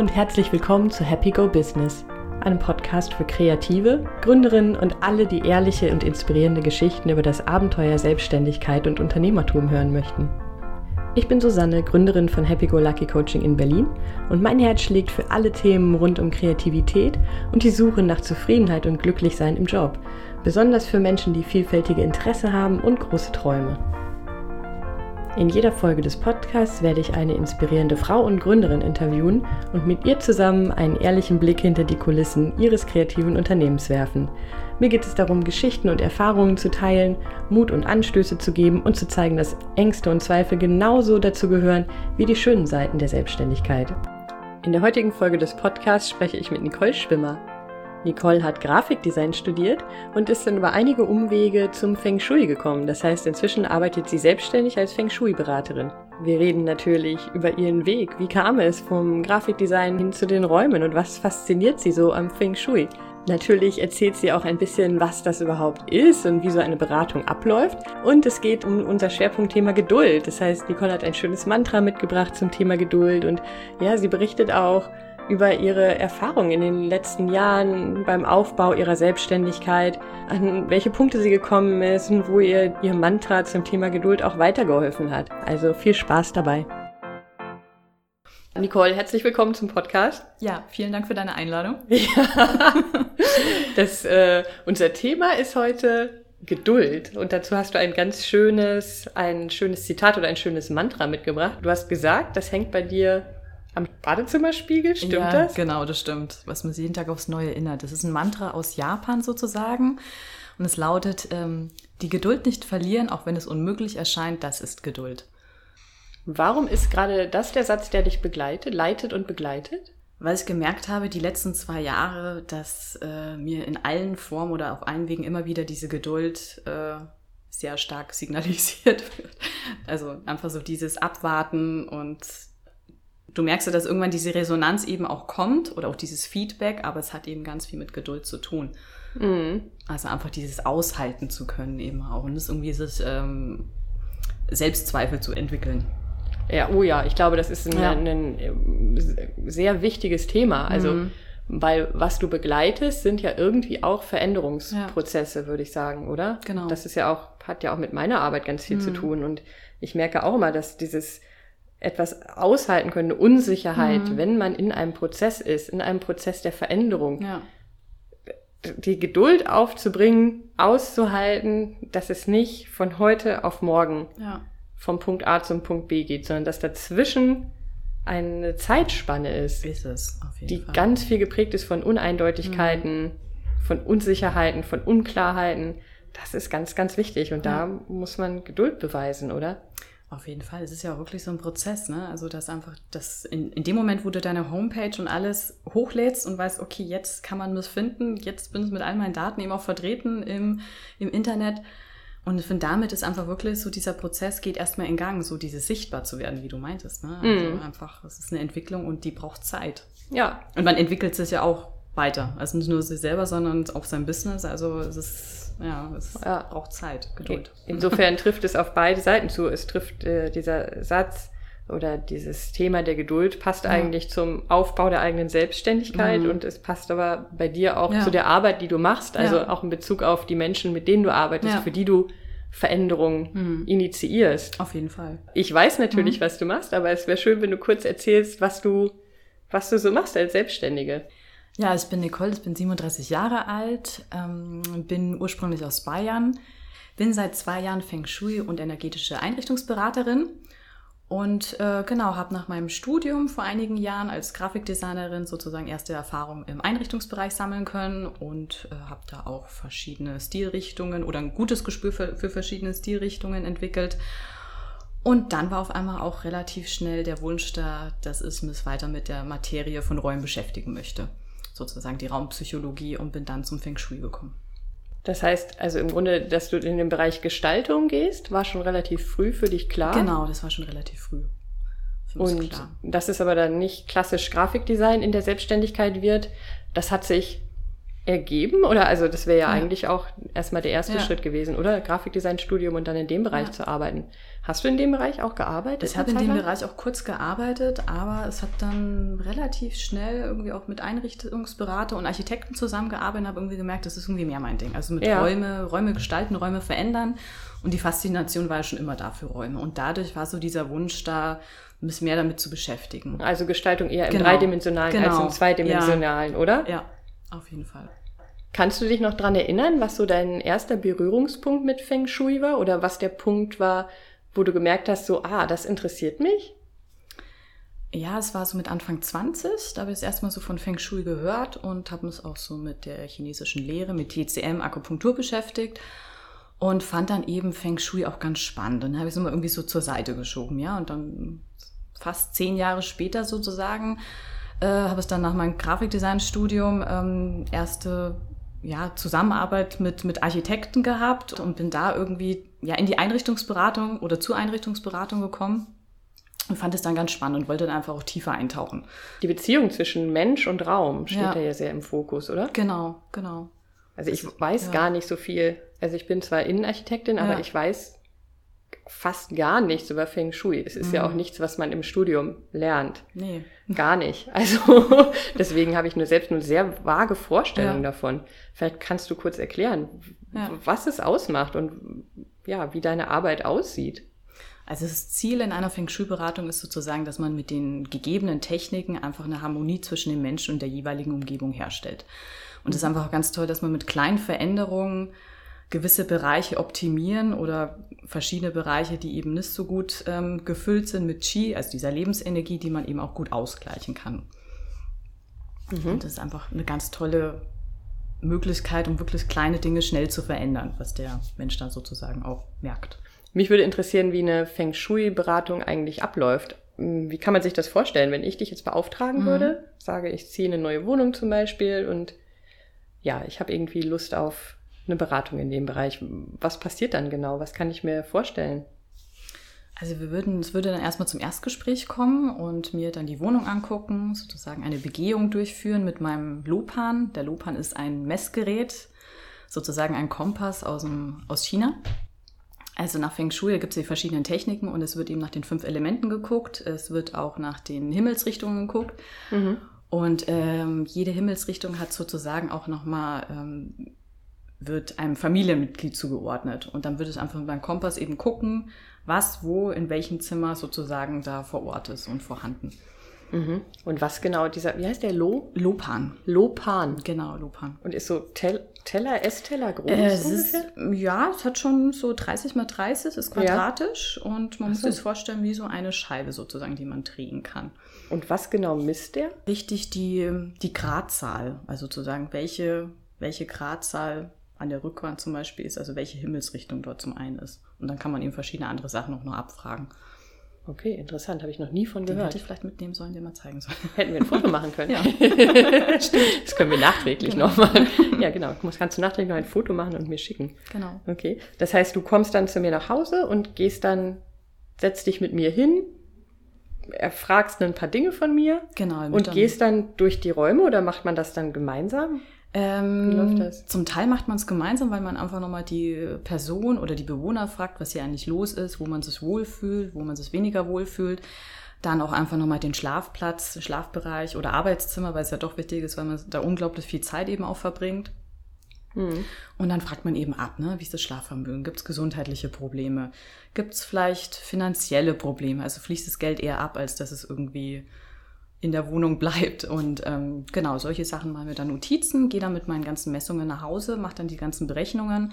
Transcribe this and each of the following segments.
und herzlich willkommen zu Happy Go Business, einem Podcast für Kreative, Gründerinnen und alle, die ehrliche und inspirierende Geschichten über das Abenteuer Selbstständigkeit und Unternehmertum hören möchten. Ich bin Susanne, Gründerin von Happy Go Lucky Coaching in Berlin und mein Herz schlägt für alle Themen rund um Kreativität und die Suche nach Zufriedenheit und Glücklichsein im Job, besonders für Menschen, die vielfältige Interesse haben und große Träume. In jeder Folge des Podcasts werde ich eine inspirierende Frau und Gründerin interviewen und mit ihr zusammen einen ehrlichen Blick hinter die Kulissen ihres kreativen Unternehmens werfen. Mir geht es darum, Geschichten und Erfahrungen zu teilen, Mut und Anstöße zu geben und zu zeigen, dass Ängste und Zweifel genauso dazu gehören wie die schönen Seiten der Selbstständigkeit. In der heutigen Folge des Podcasts spreche ich mit Nicole Schwimmer. Nicole hat Grafikdesign studiert und ist dann über einige Umwege zum Feng Shui gekommen. Das heißt, inzwischen arbeitet sie selbstständig als Feng Shui-Beraterin. Wir reden natürlich über ihren Weg. Wie kam es vom Grafikdesign hin zu den Räumen und was fasziniert sie so am Feng Shui? Natürlich erzählt sie auch ein bisschen, was das überhaupt ist und wie so eine Beratung abläuft. Und es geht um unser Schwerpunktthema Geduld. Das heißt, Nicole hat ein schönes Mantra mitgebracht zum Thema Geduld und ja, sie berichtet auch, über ihre Erfahrungen in den letzten Jahren beim Aufbau ihrer Selbstständigkeit, an welche Punkte sie gekommen ist und wo ihr ihr Mantra zum Thema Geduld auch weitergeholfen hat. Also viel Spaß dabei. Nicole, herzlich willkommen zum Podcast. Ja, vielen Dank für deine Einladung. Ja. Das, äh, unser Thema ist heute Geduld. Und dazu hast du ein ganz schönes, ein schönes Zitat oder ein schönes Mantra mitgebracht. Du hast gesagt, das hängt bei dir am Badezimmerspiegel, stimmt ja, das? Genau, das stimmt. Was man sich jeden Tag aufs Neue erinnert. Das ist ein Mantra aus Japan sozusagen. Und es lautet, ähm, die Geduld nicht verlieren, auch wenn es unmöglich erscheint, das ist Geduld. Warum ist gerade das der Satz, der dich begleitet, leitet und begleitet? Weil ich gemerkt habe, die letzten zwei Jahre, dass äh, mir in allen Formen oder auf allen Wegen immer wieder diese Geduld äh, sehr stark signalisiert wird. Also einfach so dieses Abwarten und du merkst ja, dass irgendwann diese Resonanz eben auch kommt oder auch dieses Feedback, aber es hat eben ganz viel mit Geduld zu tun. Mhm. Also einfach dieses Aushalten zu können eben auch und das irgendwie dieses ähm, Selbstzweifel zu entwickeln. Ja, oh ja, ich glaube, das ist ein, ja. ein, ein sehr wichtiges Thema. Also, mhm. weil was du begleitest, sind ja irgendwie auch Veränderungsprozesse, ja. würde ich sagen, oder? Genau. Das ist ja auch, hat ja auch mit meiner Arbeit ganz viel mhm. zu tun. Und ich merke auch immer, dass dieses etwas aushalten können, eine Unsicherheit, mhm. wenn man in einem Prozess ist, in einem Prozess der Veränderung. Ja. Die Geduld aufzubringen, auszuhalten, dass es nicht von heute auf morgen ja. vom Punkt A zum Punkt B geht, sondern dass dazwischen eine Zeitspanne ist, ist es, auf jeden die Fall. ganz viel geprägt ist von Uneindeutigkeiten, mhm. von Unsicherheiten, von Unklarheiten. Das ist ganz, ganz wichtig und ja. da muss man Geduld beweisen, oder? Auf jeden Fall. Es ist ja auch wirklich so ein Prozess, ne? Also, dass einfach, das in, in dem Moment, wo du deine Homepage und alles hochlädst und weißt, okay, jetzt kann man das finden, jetzt bin ich mit all meinen Daten eben auch vertreten im, im Internet. Und ich finde, damit ist einfach wirklich so dieser Prozess geht erstmal in Gang, so dieses sichtbar zu werden, wie du meintest, ne? Also mm. einfach, es ist eine Entwicklung und die braucht Zeit. Ja. Und man entwickelt sich ja auch weiter. Also nicht nur sich selber, sondern auch sein Business. Also, es ist ja, es ja. braucht Zeit, Geduld. Insofern trifft es auf beide Seiten zu. Es trifft äh, dieser Satz oder dieses Thema der Geduld passt ja. eigentlich zum Aufbau der eigenen Selbstständigkeit mhm. und es passt aber bei dir auch ja. zu der Arbeit, die du machst, also auch in Bezug auf die Menschen, mit denen du arbeitest, für die du Veränderungen mhm. initiierst. Auf jeden Fall. Ich weiß natürlich, mhm. was du machst, aber es wäre schön, wenn du kurz erzählst, was du, was du so machst als Selbstständige. Ja, ich bin Nicole, ich bin 37 Jahre alt, ähm, bin ursprünglich aus Bayern, bin seit zwei Jahren Feng Shui und energetische Einrichtungsberaterin und äh, genau, habe nach meinem Studium vor einigen Jahren als Grafikdesignerin sozusagen erste Erfahrungen im Einrichtungsbereich sammeln können und äh, habe da auch verschiedene Stilrichtungen oder ein gutes Gespür für, für verschiedene Stilrichtungen entwickelt. Und dann war auf einmal auch relativ schnell der Wunsch da, dass ich mich weiter mit der Materie von Räumen beschäftigen möchte sozusagen die Raumpsychologie und bin dann zum Feng Shui gekommen. Das heißt also im Grunde, dass du in den Bereich Gestaltung gehst, war schon relativ früh für dich klar? Genau, das war schon relativ früh. Und klar. das ist aber dann nicht klassisch Grafikdesign in der Selbstständigkeit wird. Das hat sich ergeben? Oder also das wäre ja, ja, eigentlich auch erstmal der erste Ja. Schritt gewesen, oder? Grafikdesign-Studium und dann in dem Bereich Ja. zu arbeiten. Hast du in dem Bereich auch gearbeitet? Ich habe in dem? Bereich auch kurz gearbeitet, aber es hat dann relativ schnell irgendwie auch mit Einrichtungsberater und Architekten zusammengearbeitet und habe irgendwie gemerkt, das ist irgendwie mehr mein Ding. Also mit. Räume, Räume gestalten, Räume verändern. Und die Faszination war ja schon immer da für Räume. Und dadurch war so dieser Wunsch da, ein bisschen mehr damit zu beschäftigen. Also Gestaltung eher im Genau. dreidimensionalen als Genau. im zweidimensionalen, oder? Ja, auf jeden Fall. Kannst du dich noch dran erinnern, was so dein erster Berührungspunkt mit Feng Shui war? Oder was der Punkt war, wo du gemerkt hast, so, ah, das interessiert mich? Ja, es war so mit Anfang 20, da habe ich das erste Mal so von Feng Shui gehört und habe uns auch so mit der chinesischen Lehre, mit TCM, Akupunktur beschäftigt und fand dann eben Feng Shui auch ganz spannend. Und dann habe ich es immer irgendwie so zur Seite geschoben, ja. Und dann fast zehn Jahre später sozusagen äh, habe ich dann nach meinem Grafikdesign-Studium ähm, erste ja, Zusammenarbeit mit, mit Architekten gehabt und bin da irgendwie ja, in die Einrichtungsberatung oder zur Einrichtungsberatung gekommen und fand es dann ganz spannend und wollte dann einfach auch tiefer eintauchen. Die Beziehung zwischen Mensch und Raum steht Ja. ja sehr im Fokus, oder? Genau, genau. Also ich weiß ja. gar nicht so viel. Also ich bin zwar Innenarchitektin, aber Ja. ich weiß fast gar nichts über Feng Shui. Es ist ja auch nichts, was man im Studium lernt. Nee. Gar nicht. Also deswegen habe ich nur selbst nur sehr vage Vorstellungen Ja. davon. Vielleicht kannst du kurz erklären, Ja. was es ausmacht und ja, wie deine Arbeit aussieht. Also das Ziel in einer Feng Shui-Beratung ist sozusagen, dass man mit den gegebenen Techniken einfach eine Harmonie zwischen dem Menschen und der jeweiligen Umgebung herstellt. Und es ist einfach auch ganz toll, dass man mit kleinen Veränderungen gewisse Bereiche optimieren oder verschiedene Bereiche, die eben nicht so gut ähm, gefüllt sind mit Qi, also dieser Lebensenergie, die man eben auch gut ausgleichen kann. Und das ist einfach eine ganz tolle Möglichkeit, um wirklich kleine Dinge schnell zu verändern, was der Mensch dann sozusagen auch merkt. Mich würde interessieren, wie eine Feng Shui-Beratung eigentlich abläuft. Hm, Wie kann man sich das vorstellen, wenn ich dich jetzt beauftragen Mhm. würde? Sage, ich ziehe eine neue Wohnung zum Beispiel und ja, ich habe irgendwie Lust auf eine Beratung in dem Bereich. Was passiert dann genau? Was kann ich mir vorstellen? Also wir würden, es würde dann erstmal zum Erstgespräch kommen und mir dann die Wohnung angucken, sozusagen eine Begehung durchführen mit meinem Lopan. Der Lopan ist ein Messgerät, sozusagen ein Kompass aus, dem, aus China. Also nach Feng Shui gibt es die verschiedenen Techniken und es wird eben nach den fünf Elementen geguckt. Es wird auch nach den Himmelsrichtungen geguckt. Und ähm, jede Himmelsrichtung hat sozusagen auch nochmal, ähm, wird einem Familienmitglied zugeordnet. Und dann wird es einfach beim Kompass eben gucken, was, wo, in welchem Zimmer sozusagen da vor Ort ist und vorhanden. Mhm. Und was genau dieser, wie heißt der Lo? Lopan. Lopan. Genau, Lopan. Und ist so Tel Teller, Essteller groß Äh, es ungefähr? ist, ja, es hat schon so 30 mal 30, ist quadratisch und man muss so. sich das vorstellen wie so eine Scheibe sozusagen, die man drehen kann. Und was genau misst der? Richtig die, die Gradzahl, also sozusagen welche, welche Gradzahl an der Rückwand zum Beispiel ist, also welche Himmelsrichtung dort zum einen ist. Und dann kann man eben verschiedene andere Sachen auch noch abfragen. Okay, interessant, habe ich noch nie von Den gehört. hätte ich vielleicht mitnehmen sollen, den mal zeigen sollen. Hätten wir ein Foto machen können. Ja. Das können wir nachträglich Genau. noch machen. Ja, genau. Du musst- kannst du nachträglich noch ein Foto machen und mir schicken. Genau. Okay. Das heißt, du kommst dann zu mir nach Hause und gehst dann, setzt dich mit mir hin, erfragst ein paar Dinge von mir Genau. und dann- gehst dann durch die Räume oder macht man das dann gemeinsam? Ähm, Wie läuft das? Zum Teil macht man es gemeinsam, weil man einfach nochmal die Person oder die Bewohner fragt, was hier eigentlich los ist, wo man sich wohlfühlt, wo man sich weniger wohlfühlt. Dann auch einfach nochmal den Schlafplatz, Schlafbereich oder Arbeitszimmer, weil es ja doch wichtig ist, weil man da unglaublich viel Zeit eben auch verbringt. Hm. Und dann fragt man eben ab, ne? wie ist das Schlafvermögen? Gibt es gesundheitliche Probleme? Gibt es vielleicht finanzielle Probleme? Also fließt das Geld eher ab, als dass es irgendwie in der Wohnung bleibt. Und ähm, genau, solche Sachen machen wir dann Notizen, gehe dann mit meinen ganzen Messungen nach Hause, mache dann die ganzen Berechnungen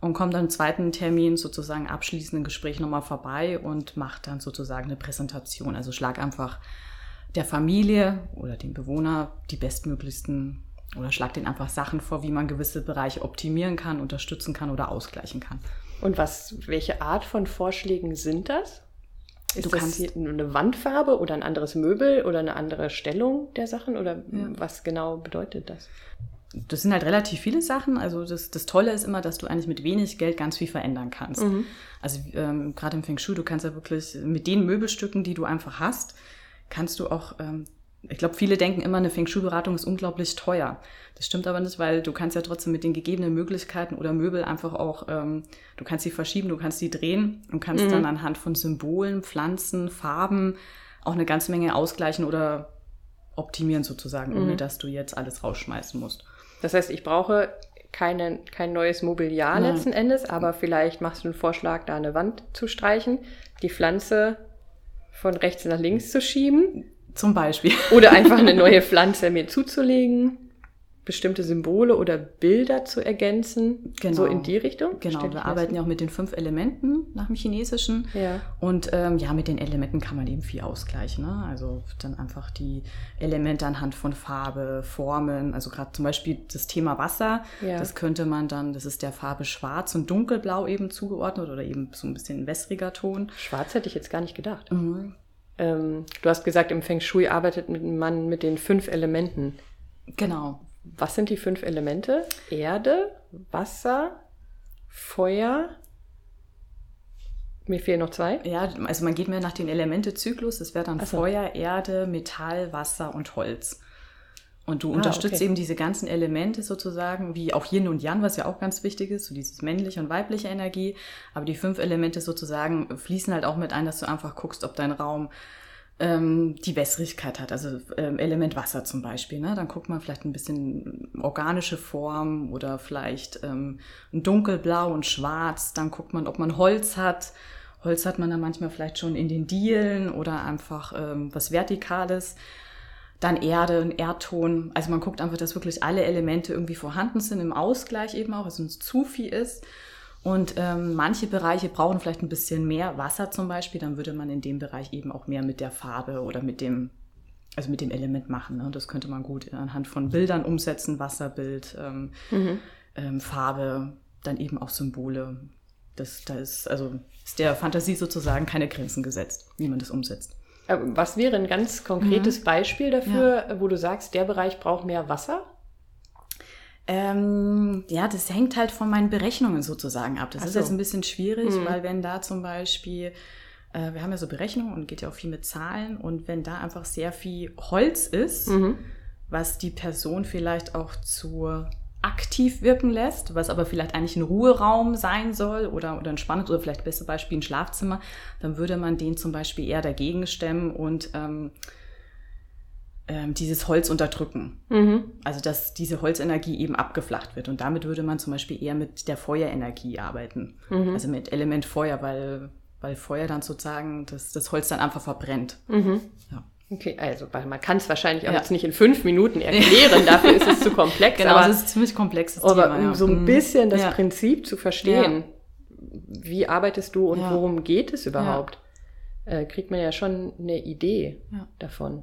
und komme dann im zweiten Termin sozusagen abschließenden Gespräch nochmal vorbei und mache dann sozusagen eine Präsentation. Also schlag einfach der Familie oder dem Bewohner die bestmöglichsten oder schlag denen einfach Sachen vor, wie man gewisse Bereiche optimieren kann, unterstützen kann oder ausgleichen kann. Und was, welche Art von Vorschlägen sind das? Ist Du das kannst- hier eine Wandfarbe oder ein anderes Möbel oder eine andere Stellung der Sachen oder Ja. was genau bedeutet das? Das sind halt relativ viele Sachen. Also das, das Tolle ist immer, dass du eigentlich mit wenig Geld ganz viel verändern kannst. Also ähm, gerade im Feng Shui, du kannst ja wirklich mit den Möbelstücken, die du einfach hast, kannst du auch ähm, ich glaube, viele denken immer, eine Feng Shui-Beratung ist unglaublich teuer. Das stimmt aber nicht, weil du kannst ja trotzdem mit den gegebenen Möglichkeiten oder Möbel einfach auch, ähm, du kannst sie verschieben, du kannst sie drehen und kannst mhm. dann anhand von Symbolen, Pflanzen, Farben auch eine ganze Menge ausgleichen oder optimieren sozusagen, mhm. ohne dass du jetzt alles rausschmeißen musst. Das heißt, ich brauche keine, kein neues Mobiliar Nein. letzten Endes, aber vielleicht machst du einen Vorschlag, da eine Wand zu streichen, die Pflanze von rechts nach links zu schieben. Zum Beispiel. Oder einfach eine neue Pflanze mir zuzulegen bestimmte Symbole oder Bilder zu ergänzen, genau. so in die Richtung? Genau, wir arbeiten ja auch mit den fünf Elementen nach dem Chinesischen. Ja. Und ähm, ja, mit den Elementen kann man eben viel ausgleichen. Ne? Also dann einfach die Elemente anhand von Farbe, Formen, also gerade zum Beispiel das Thema Wasser, ja. das könnte man dann, das ist der Farbe Schwarz und Dunkelblau eben zugeordnet oder eben so ein bisschen wässriger Ton. Schwarz hätte ich jetzt gar nicht gedacht. Mhm. Ähm, du hast gesagt, im Feng Shui arbeitet man mit den fünf Elementen. Genau was sind die fünf Elemente? Erde, Wasser, Feuer. Mir fehlen noch zwei. Ja, also man geht mehr nach dem Elementezyklus. Das wäre dann so. Feuer, Erde, Metall, Wasser und Holz. Und du ah, unterstützt okay. eben diese ganzen Elemente sozusagen, wie auch Yin und Yang, was ja auch ganz wichtig ist, so dieses männliche und weibliche Energie. Aber die fünf Elemente sozusagen fließen halt auch mit ein, dass du einfach guckst, ob dein Raum ähm, die Wässrigkeit hat, also ähm, Element Wasser zum Beispiel. Ne? Dann guckt man vielleicht ein bisschen organische Form oder vielleicht ähm, ein dunkelblau und schwarz. Dann guckt man, ob man Holz hat. Holz hat man dann manchmal vielleicht schon in den Dielen oder einfach ähm, was Vertikales. Dann Erde, ein Erdton. Also man guckt einfach, dass wirklich alle Elemente irgendwie vorhanden sind im Ausgleich eben auch, dass es zu viel ist. Und ähm, manche Bereiche brauchen vielleicht ein bisschen mehr Wasser zum Beispiel, dann würde man in dem Bereich eben auch mehr mit der Farbe oder mit dem, also mit dem Element machen. Ne? Das könnte man gut anhand von Bildern umsetzen, Wasserbild, ähm, mhm. ähm, Farbe, dann eben auch Symbole. Das, da ist, also ist der Fantasie sozusagen keine Grenzen gesetzt, wie man das umsetzt. Äh, was wäre ein ganz konkretes mhm. Beispiel dafür, ja. wo du sagst, der Bereich braucht mehr Wasser? Ähm, ja, das hängt halt von meinen Berechnungen sozusagen ab. Das Ach ist so. jetzt ein bisschen schwierig, mhm. weil wenn da zum Beispiel, äh, wir haben ja so Berechnungen und geht ja auch viel mit Zahlen und wenn da einfach sehr viel Holz ist, mhm. was die Person vielleicht auch zu aktiv wirken lässt, was aber vielleicht eigentlich ein Ruheraum sein soll oder, oder ein spannendes oder vielleicht beste Beispiel ein Schlafzimmer, dann würde man den zum Beispiel eher dagegen stemmen und ähm, ähm, dieses Holz unterdrücken. Mhm. Also dass diese Holzenergie eben abgeflacht wird. Und damit würde man zum Beispiel eher mit der Feuerenergie arbeiten. Mhm. Also mit Element Feuer, weil, weil Feuer dann sozusagen das, das Holz dann einfach verbrennt. Mhm. Ja. Okay, also man kann es wahrscheinlich auch ja. jetzt nicht in fünf Minuten erklären, dafür ist es zu komplex. Genau, aber es ist ein ziemlich komplexes aber Thema. Aber um ja. so ein mhm. bisschen das ja. Prinzip zu verstehen, wie arbeitest du und worum geht es überhaupt, äh, kriegt man ja schon eine Idee davon.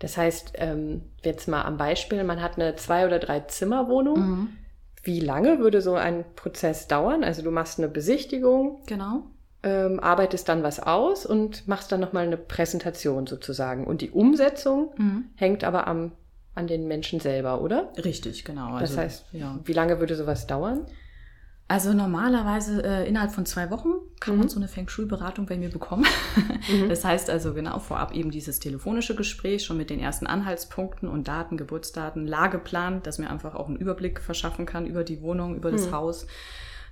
Das heißt, ähm, jetzt mal am Beispiel, man hat eine zwei- oder drei Zimmerwohnung. Mhm. Wie lange würde so ein Prozess dauern? Also du machst eine Besichtigung. Genau. Ähm, arbeitest dann was aus und machst dann nochmal eine Präsentation sozusagen. Und die Umsetzung mhm. hängt aber am, an den Menschen selber, oder? Richtig, genau. Also, das heißt, ja. wie lange würde sowas dauern? Also normalerweise äh, innerhalb von zwei Wochen kann mhm. man so eine Feng Shui-Beratung bei mir bekommen. Mhm. Das heißt also genau vorab eben dieses telefonische Gespräch schon mit den ersten Anhaltspunkten und Daten, Geburtsdaten, Lageplan, dass mir einfach auch einen Überblick verschaffen kann über die Wohnung, über das mhm. Haus.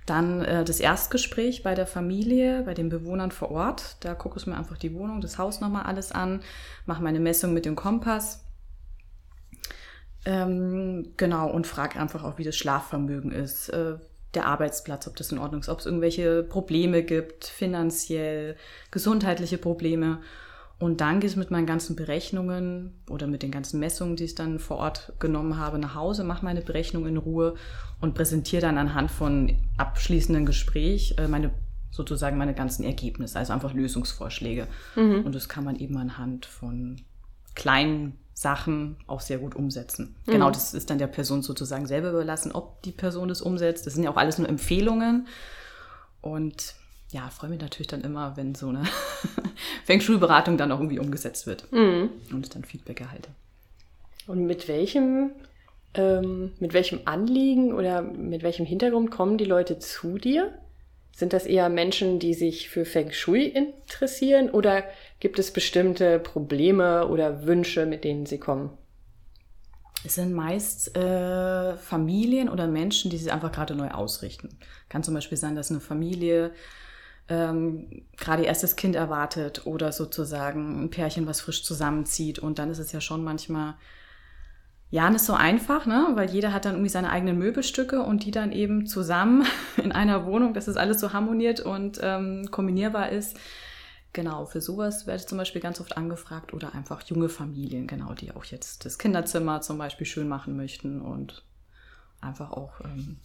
Dann äh, das Erstgespräch bei der Familie, bei den Bewohnern vor Ort. Da gucke ich mir einfach die Wohnung, das Haus nochmal alles an, mache meine Messung mit dem Kompass. Ähm, genau, und frage einfach auch, wie das Schlafvermögen ist. Äh, der Arbeitsplatz, ob das in Ordnung ist, ob es irgendwelche Probleme gibt, finanziell, gesundheitliche Probleme. Und dann gehe ich mit meinen ganzen Berechnungen oder mit den ganzen Messungen, die ich dann vor Ort genommen habe, nach Hause, mache meine Berechnung in Ruhe und präsentiere dann anhand von abschließenden Gespräch äh, meine sozusagen meine ganzen Ergebnisse, also einfach Lösungsvorschläge. Mhm. Und das kann man eben anhand von kleinen Sachen auch sehr gut umsetzen. Mhm. Genau, das ist dann der Person sozusagen selber überlassen, ob die Person das umsetzt. Das sind ja auch alles nur Empfehlungen. Und ja, freue mich natürlich dann immer, wenn so eine Feng Shui-Beratung dann auch irgendwie umgesetzt wird mhm. und ich dann Feedback erhalte. Und mit welchem, ähm, mit welchem Anliegen oder mit welchem Hintergrund kommen die Leute zu dir? Sind das eher Menschen, die sich für Feng Shui interessieren oder gibt es bestimmte Probleme oder Wünsche, mit denen sie kommen? Es sind meist äh, Familien oder Menschen, die sich einfach gerade neu ausrichten. Kann zum Beispiel sein, dass eine Familie ähm, gerade erstes Kind erwartet oder sozusagen ein Pärchen, was frisch zusammenzieht. Und dann ist es ja schon manchmal ja nicht so einfach, ne? weil jeder hat dann irgendwie seine eigenen Möbelstücke und die dann eben zusammen in einer Wohnung, dass es alles so harmoniert und ähm, kombinierbar ist. Genau, für sowas werde ich zum Beispiel ganz oft angefragt oder einfach junge Familien, genau, die auch jetzt das Kinderzimmer zum Beispiel schön machen möchten und einfach auch ähm,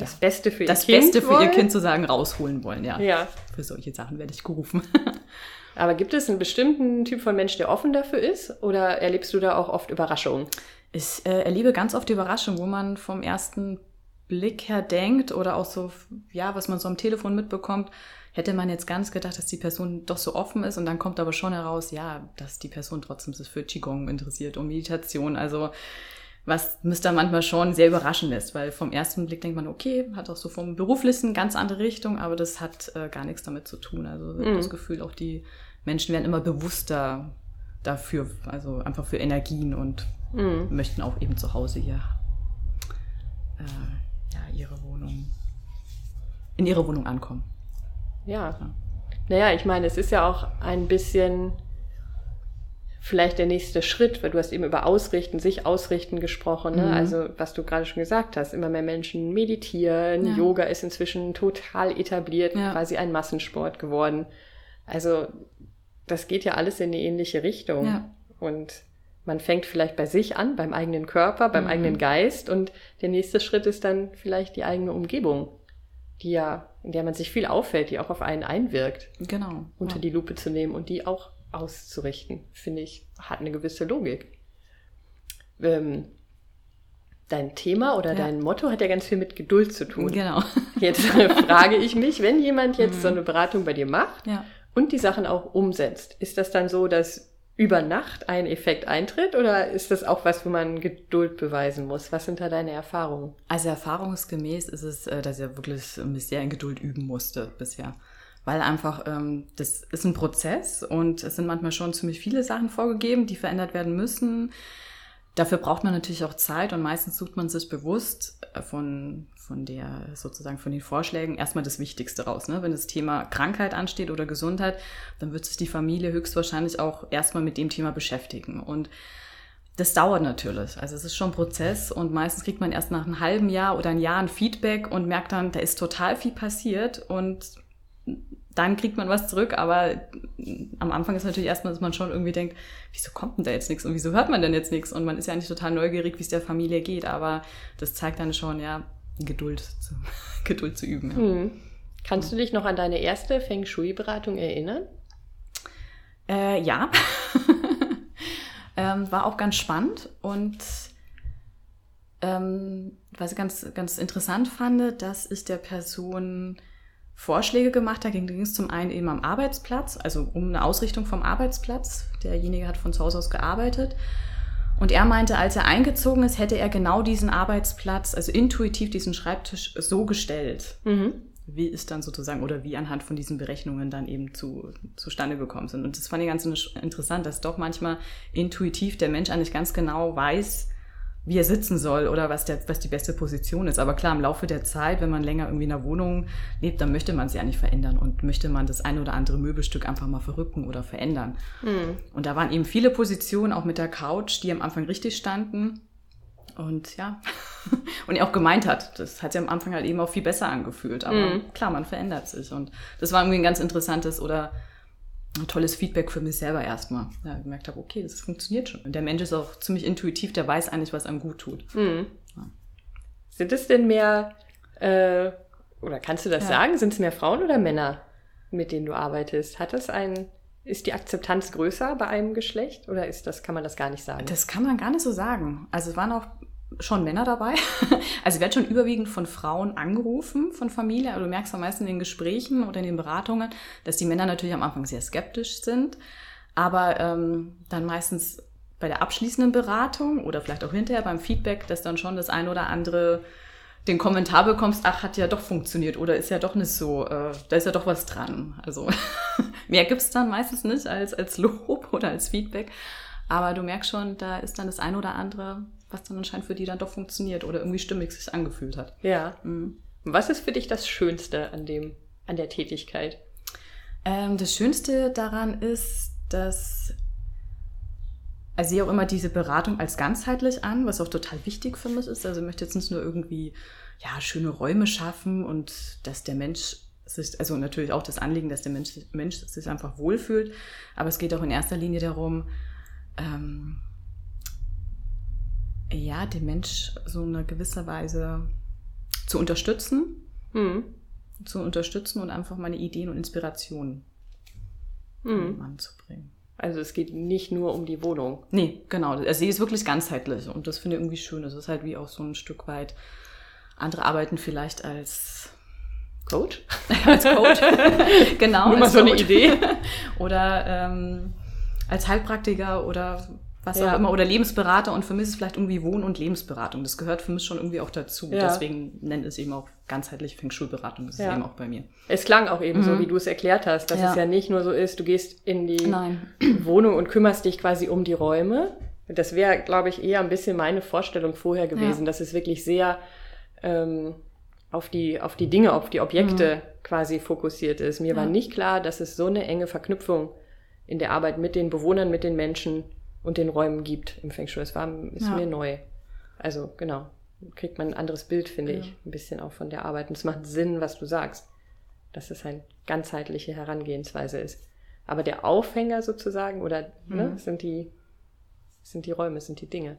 das Beste für ihr das Kind. Das Beste für wollen? ihr Kind sozusagen rausholen wollen, ja. Ja. Für solche Sachen werde ich gerufen. Aber gibt es einen bestimmten Typ von Mensch, der offen dafür ist? Oder erlebst du da auch oft Überraschungen? Ich äh, erlebe ganz oft die Überraschung, wo man vom ersten Blick her denkt oder auch so, ja, was man so am Telefon mitbekommt, hätte man jetzt ganz gedacht, dass die Person doch so offen ist und dann kommt aber schon heraus, ja, dass die Person trotzdem sich für Qigong interessiert und Meditation. Also was müsste manchmal schon sehr überraschend ist, weil vom ersten Blick denkt man, okay, hat auch so vom beruflichen ganz andere Richtung, aber das hat äh, gar nichts damit zu tun. Also mhm. das Gefühl, auch die Menschen werden immer bewusster dafür, also einfach für Energien und mhm. möchten auch eben zu Hause ihr, äh, ja, ihre Wohnung, in ihre Wohnung ankommen. Ja. ja. Naja, ich meine, es ist ja auch ein bisschen vielleicht der nächste Schritt, weil du hast eben über Ausrichten, sich ausrichten gesprochen. Ne? Mhm. Also was du gerade schon gesagt hast, immer mehr Menschen meditieren, ja. Yoga ist inzwischen total etabliert, ja. quasi ein Massensport geworden. Also das geht ja alles in eine ähnliche Richtung. Ja. Und man fängt vielleicht bei sich an, beim eigenen Körper, beim mhm. eigenen Geist und der nächste Schritt ist dann vielleicht die eigene Umgebung, die ja, in der man sich viel auffällt, die auch auf einen einwirkt. Genau. Unter die Lupe zu nehmen und die auch auszurichten, finde ich, hat eine gewisse Logik. Ähm, dein Thema oder ja. dein Motto hat ja ganz viel mit Geduld zu tun. Genau. Jetzt frage ich mich, wenn jemand jetzt mhm. so eine Beratung bei dir macht ja. und die Sachen auch umsetzt, ist das dann so, dass über Nacht ein Effekt eintritt oder ist das auch was, wo man Geduld beweisen muss? Was sind da deine Erfahrungen? Also erfahrungsgemäß ist es, äh, dass er wirklich mich sehr in Geduld üben musste bisher weil einfach ähm, das ist ein Prozess und es sind manchmal schon ziemlich viele Sachen vorgegeben, die verändert werden müssen. Dafür braucht man natürlich auch Zeit und meistens sucht man sich bewusst äh, von, von der, sozusagen von den Vorschlägen erstmal das Wichtigste raus. Ne? Wenn das Thema Krankheit ansteht oder Gesundheit, dann wird sich die Familie höchstwahrscheinlich auch erstmal mit dem Thema beschäftigen. Und das dauert natürlich. Also es ist schon ein Prozess und meistens kriegt man erst nach einem halben Jahr oder ein Jahr ein Feedback und merkt dann, da ist total viel passiert und dann kriegt man was zurück, aber am Anfang ist natürlich erstmal, dass man schon irgendwie denkt, wieso kommt denn da jetzt nichts und wieso hört man denn jetzt nichts? Und man ist ja eigentlich total neugierig, wie es der Familie geht, aber das zeigt dann schon, ja, Geduld zu, Geduld zu üben. Ja. Hm. Kannst du dich noch an deine erste Feng Shui-Beratung erinnern? Äh, ja. ähm, war auch ganz spannend und ähm, was ich ganz, ganz interessant fand, dass ich der Person Vorschläge gemacht hat. ging es zum einen eben am Arbeitsplatz, also um eine Ausrichtung vom Arbeitsplatz. Derjenige hat von zu Hause aus gearbeitet. Und er meinte, als er eingezogen ist, hätte er genau diesen Arbeitsplatz, also intuitiv diesen Schreibtisch so gestellt. Mhm. Wie ist dann sozusagen oder wie anhand von diesen Berechnungen dann eben zu, zustande gekommen sind. Und das fand ich ganz interessant, dass doch manchmal intuitiv der Mensch eigentlich ganz genau weiß, wie er sitzen soll oder was, der, was die beste Position ist. Aber klar, im Laufe der Zeit, wenn man länger irgendwie in einer Wohnung lebt, dann möchte man sie ja nicht verändern und möchte man das ein oder andere Möbelstück einfach mal verrücken oder verändern. Mhm. Und da waren eben viele Positionen, auch mit der Couch, die am Anfang richtig standen. Und ja, und er auch gemeint hat, das hat sich am Anfang halt eben auch viel besser angefühlt. Aber mhm. klar, man verändert sich. Und das war irgendwie ein ganz interessantes oder tolles Feedback für mich selber erstmal. Ja, ich gemerkt habe, okay, das funktioniert schon. Und der Mensch ist auch ziemlich intuitiv, der weiß eigentlich, was einem gut tut. Mhm. Ja. Sind es denn mehr, äh, oder kannst du das ja. sagen, sind es mehr Frauen oder Männer, mit denen du arbeitest? Hat das ein, ist die Akzeptanz größer bei einem Geschlecht oder ist das, kann man das gar nicht sagen? Das kann man gar nicht so sagen. Also es waren auch schon Männer dabei. Also ich werde schon überwiegend von Frauen angerufen, von Familie. Also du merkst am meisten in den Gesprächen oder in den Beratungen, dass die Männer natürlich am Anfang sehr skeptisch sind, aber ähm, dann meistens bei der abschließenden Beratung oder vielleicht auch hinterher beim Feedback, dass dann schon das eine oder andere den Kommentar bekommst, ach, hat ja doch funktioniert oder ist ja doch nicht so, äh, da ist ja doch was dran. Also mehr gibt's dann meistens nicht als, als Lob oder als Feedback. Aber du merkst schon, da ist dann das eine oder andere, was dann anscheinend für die dann doch funktioniert oder irgendwie stimmig sich angefühlt hat. Ja. Mhm. Was ist für dich das Schönste an dem, an der Tätigkeit? Ähm, das Schönste daran ist, dass also ich sehe auch immer diese Beratung als ganzheitlich an, was auch total wichtig für mich ist. Also ich möchte jetzt nicht nur irgendwie ja, schöne Räume schaffen und dass der Mensch sich, also natürlich auch das Anliegen, dass der Mensch, Mensch sich einfach wohlfühlt, aber es geht auch in erster Linie darum, ähm, ja, den Mensch so in einer gewisser Weise zu unterstützen, mhm. zu unterstützen und einfach meine Ideen und Inspirationen mhm. an den Mann zu bringen. Also es geht nicht nur um die Wohnung. Nee, genau. Also sie ist wirklich ganzheitlich und das finde ich irgendwie schön. Es ist halt wie auch so ein Stück weit, andere arbeiten vielleicht als Coach. als Coach. genau. Nur mal so eine Idee. oder ähm, als Heilpraktiker oder was ja. auch immer, oder Lebensberater und für mich ist es vielleicht irgendwie Wohn- und Lebensberatung. Das gehört für mich schon irgendwie auch dazu. Ja. Deswegen nennt es eben auch ganzheitlich Feng Shui-Beratung. Das ist ja. eben auch bei mir. Es klang auch eben mhm. so, wie du es erklärt hast, dass es ja nicht nur so ist, du gehst in die Nein. Wohnung und kümmerst dich quasi um die Räume. Das wäre, glaube ich, eher ein bisschen meine Vorstellung vorher gewesen, dass es wirklich sehr ähm, auf, die, auf die Dinge, auf die Objekte mhm. quasi fokussiert ist. Mir war nicht klar, dass es so eine enge Verknüpfung in der Arbeit mit den Bewohnern, mit den Menschen und den Räumen gibt im Feng Shui. Es war, ist ja. mir neu. Also genau, kriegt man ein anderes Bild, finde ja. ich, ein bisschen auch von der Arbeit. Und es macht Sinn, was du sagst, dass es eine ganzheitliche Herangehensweise ist. Aber der Aufhänger sozusagen oder ne, mhm. ne, sind die sind die Räume, sind die Dinge.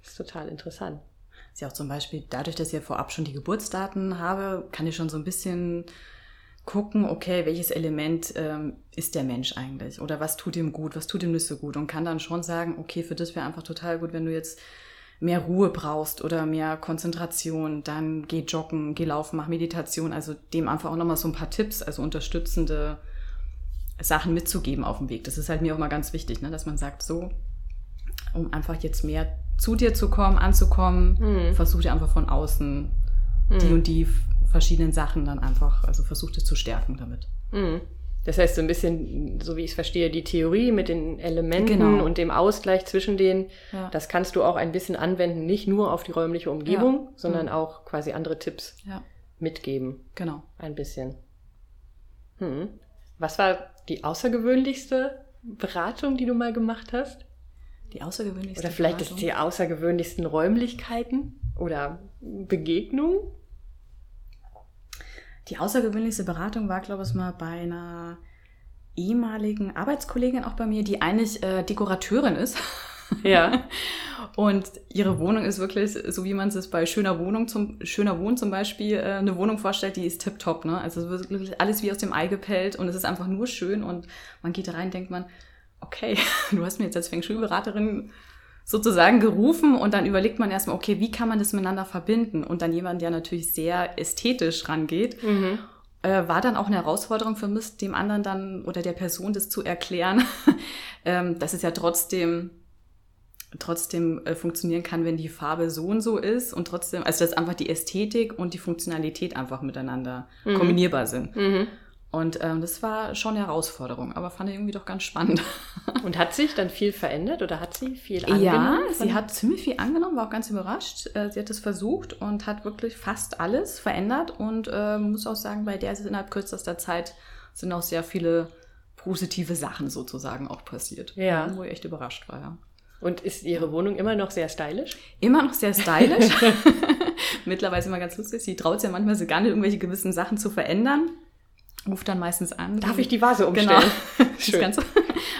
Das ist total interessant. Ist ja auch zum Beispiel dadurch, dass ich ja vorab schon die Geburtsdaten habe, kann ich schon so ein bisschen gucken, okay, welches Element ähm, ist der Mensch eigentlich? Oder was tut ihm gut, was tut ihm nicht so gut? Und kann dann schon sagen, okay, für das wäre einfach total gut, wenn du jetzt mehr Ruhe brauchst oder mehr Konzentration, dann geh joggen, geh laufen, mach Meditation. Also dem einfach auch nochmal so ein paar Tipps, also unterstützende Sachen mitzugeben auf dem Weg. Das ist halt mir auch mal ganz wichtig, ne? dass man sagt, so, um einfach jetzt mehr zu dir zu kommen, anzukommen, mhm. versuch dir einfach von außen mhm. die und die verschiedenen Sachen dann einfach, also versucht es zu stärken damit. Mhm. Das heißt, so ein bisschen, so wie ich es verstehe, die Theorie mit den Elementen genau. und dem Ausgleich zwischen denen, ja. das kannst du auch ein bisschen anwenden, nicht nur auf die räumliche Umgebung, ja. sondern mhm. auch quasi andere Tipps ja. mitgeben. Genau. Ein bisschen. Hm. Was war die außergewöhnlichste Beratung, die du mal gemacht hast? Die außergewöhnlichste Oder vielleicht Beratung? die außergewöhnlichsten Räumlichkeiten oder Begegnungen? Die außergewöhnlichste Beratung war, glaube ich, mal bei einer ehemaligen Arbeitskollegin auch bei mir, die eigentlich äh, Dekorateurin ist. Ja. Und ihre Wohnung ist wirklich, so wie man es bei schöner Wohnung zum schöner Wohn zum Beispiel äh, eine Wohnung vorstellt, die ist tipptopp, ne? Also wirklich alles wie aus dem Ei gepellt und es ist einfach nur schön und man geht da rein, denkt man, okay, du hast mir jetzt als Feng Shui-Beraterin sozusagen gerufen und dann überlegt man erstmal, okay, wie kann man das miteinander verbinden? Und dann jemand, der natürlich sehr ästhetisch rangeht, mhm. äh, war dann auch eine Herausforderung für mich, dem anderen dann oder der Person das zu erklären, ähm, dass es ja trotzdem trotzdem äh, funktionieren kann, wenn die Farbe so und so ist und trotzdem, also dass einfach die Ästhetik und die Funktionalität einfach miteinander mhm. kombinierbar sind. Mhm. Und ähm, das war schon eine Herausforderung, aber fand ich irgendwie doch ganz spannend. Und hat sich dann viel verändert oder hat sie viel angenommen? Ja, sie hat ziemlich viel angenommen, war auch ganz überrascht. Äh, sie hat es versucht und hat wirklich fast alles verändert und äh, muss auch sagen, bei der ist es innerhalb kürzester Zeit sind auch sehr viele positive Sachen sozusagen auch passiert. Ja. Wo ich echt überrascht war, ja. Und ist Ihre Wohnung immer noch sehr stylisch? Immer noch sehr stylisch. Mittlerweile immer ganz lustig. Sie traut sich ja manchmal so gar nicht, irgendwelche gewissen Sachen zu verändern ruft dann meistens an. Darf ich die Vase umstellen? Genau. Schön. Ganze,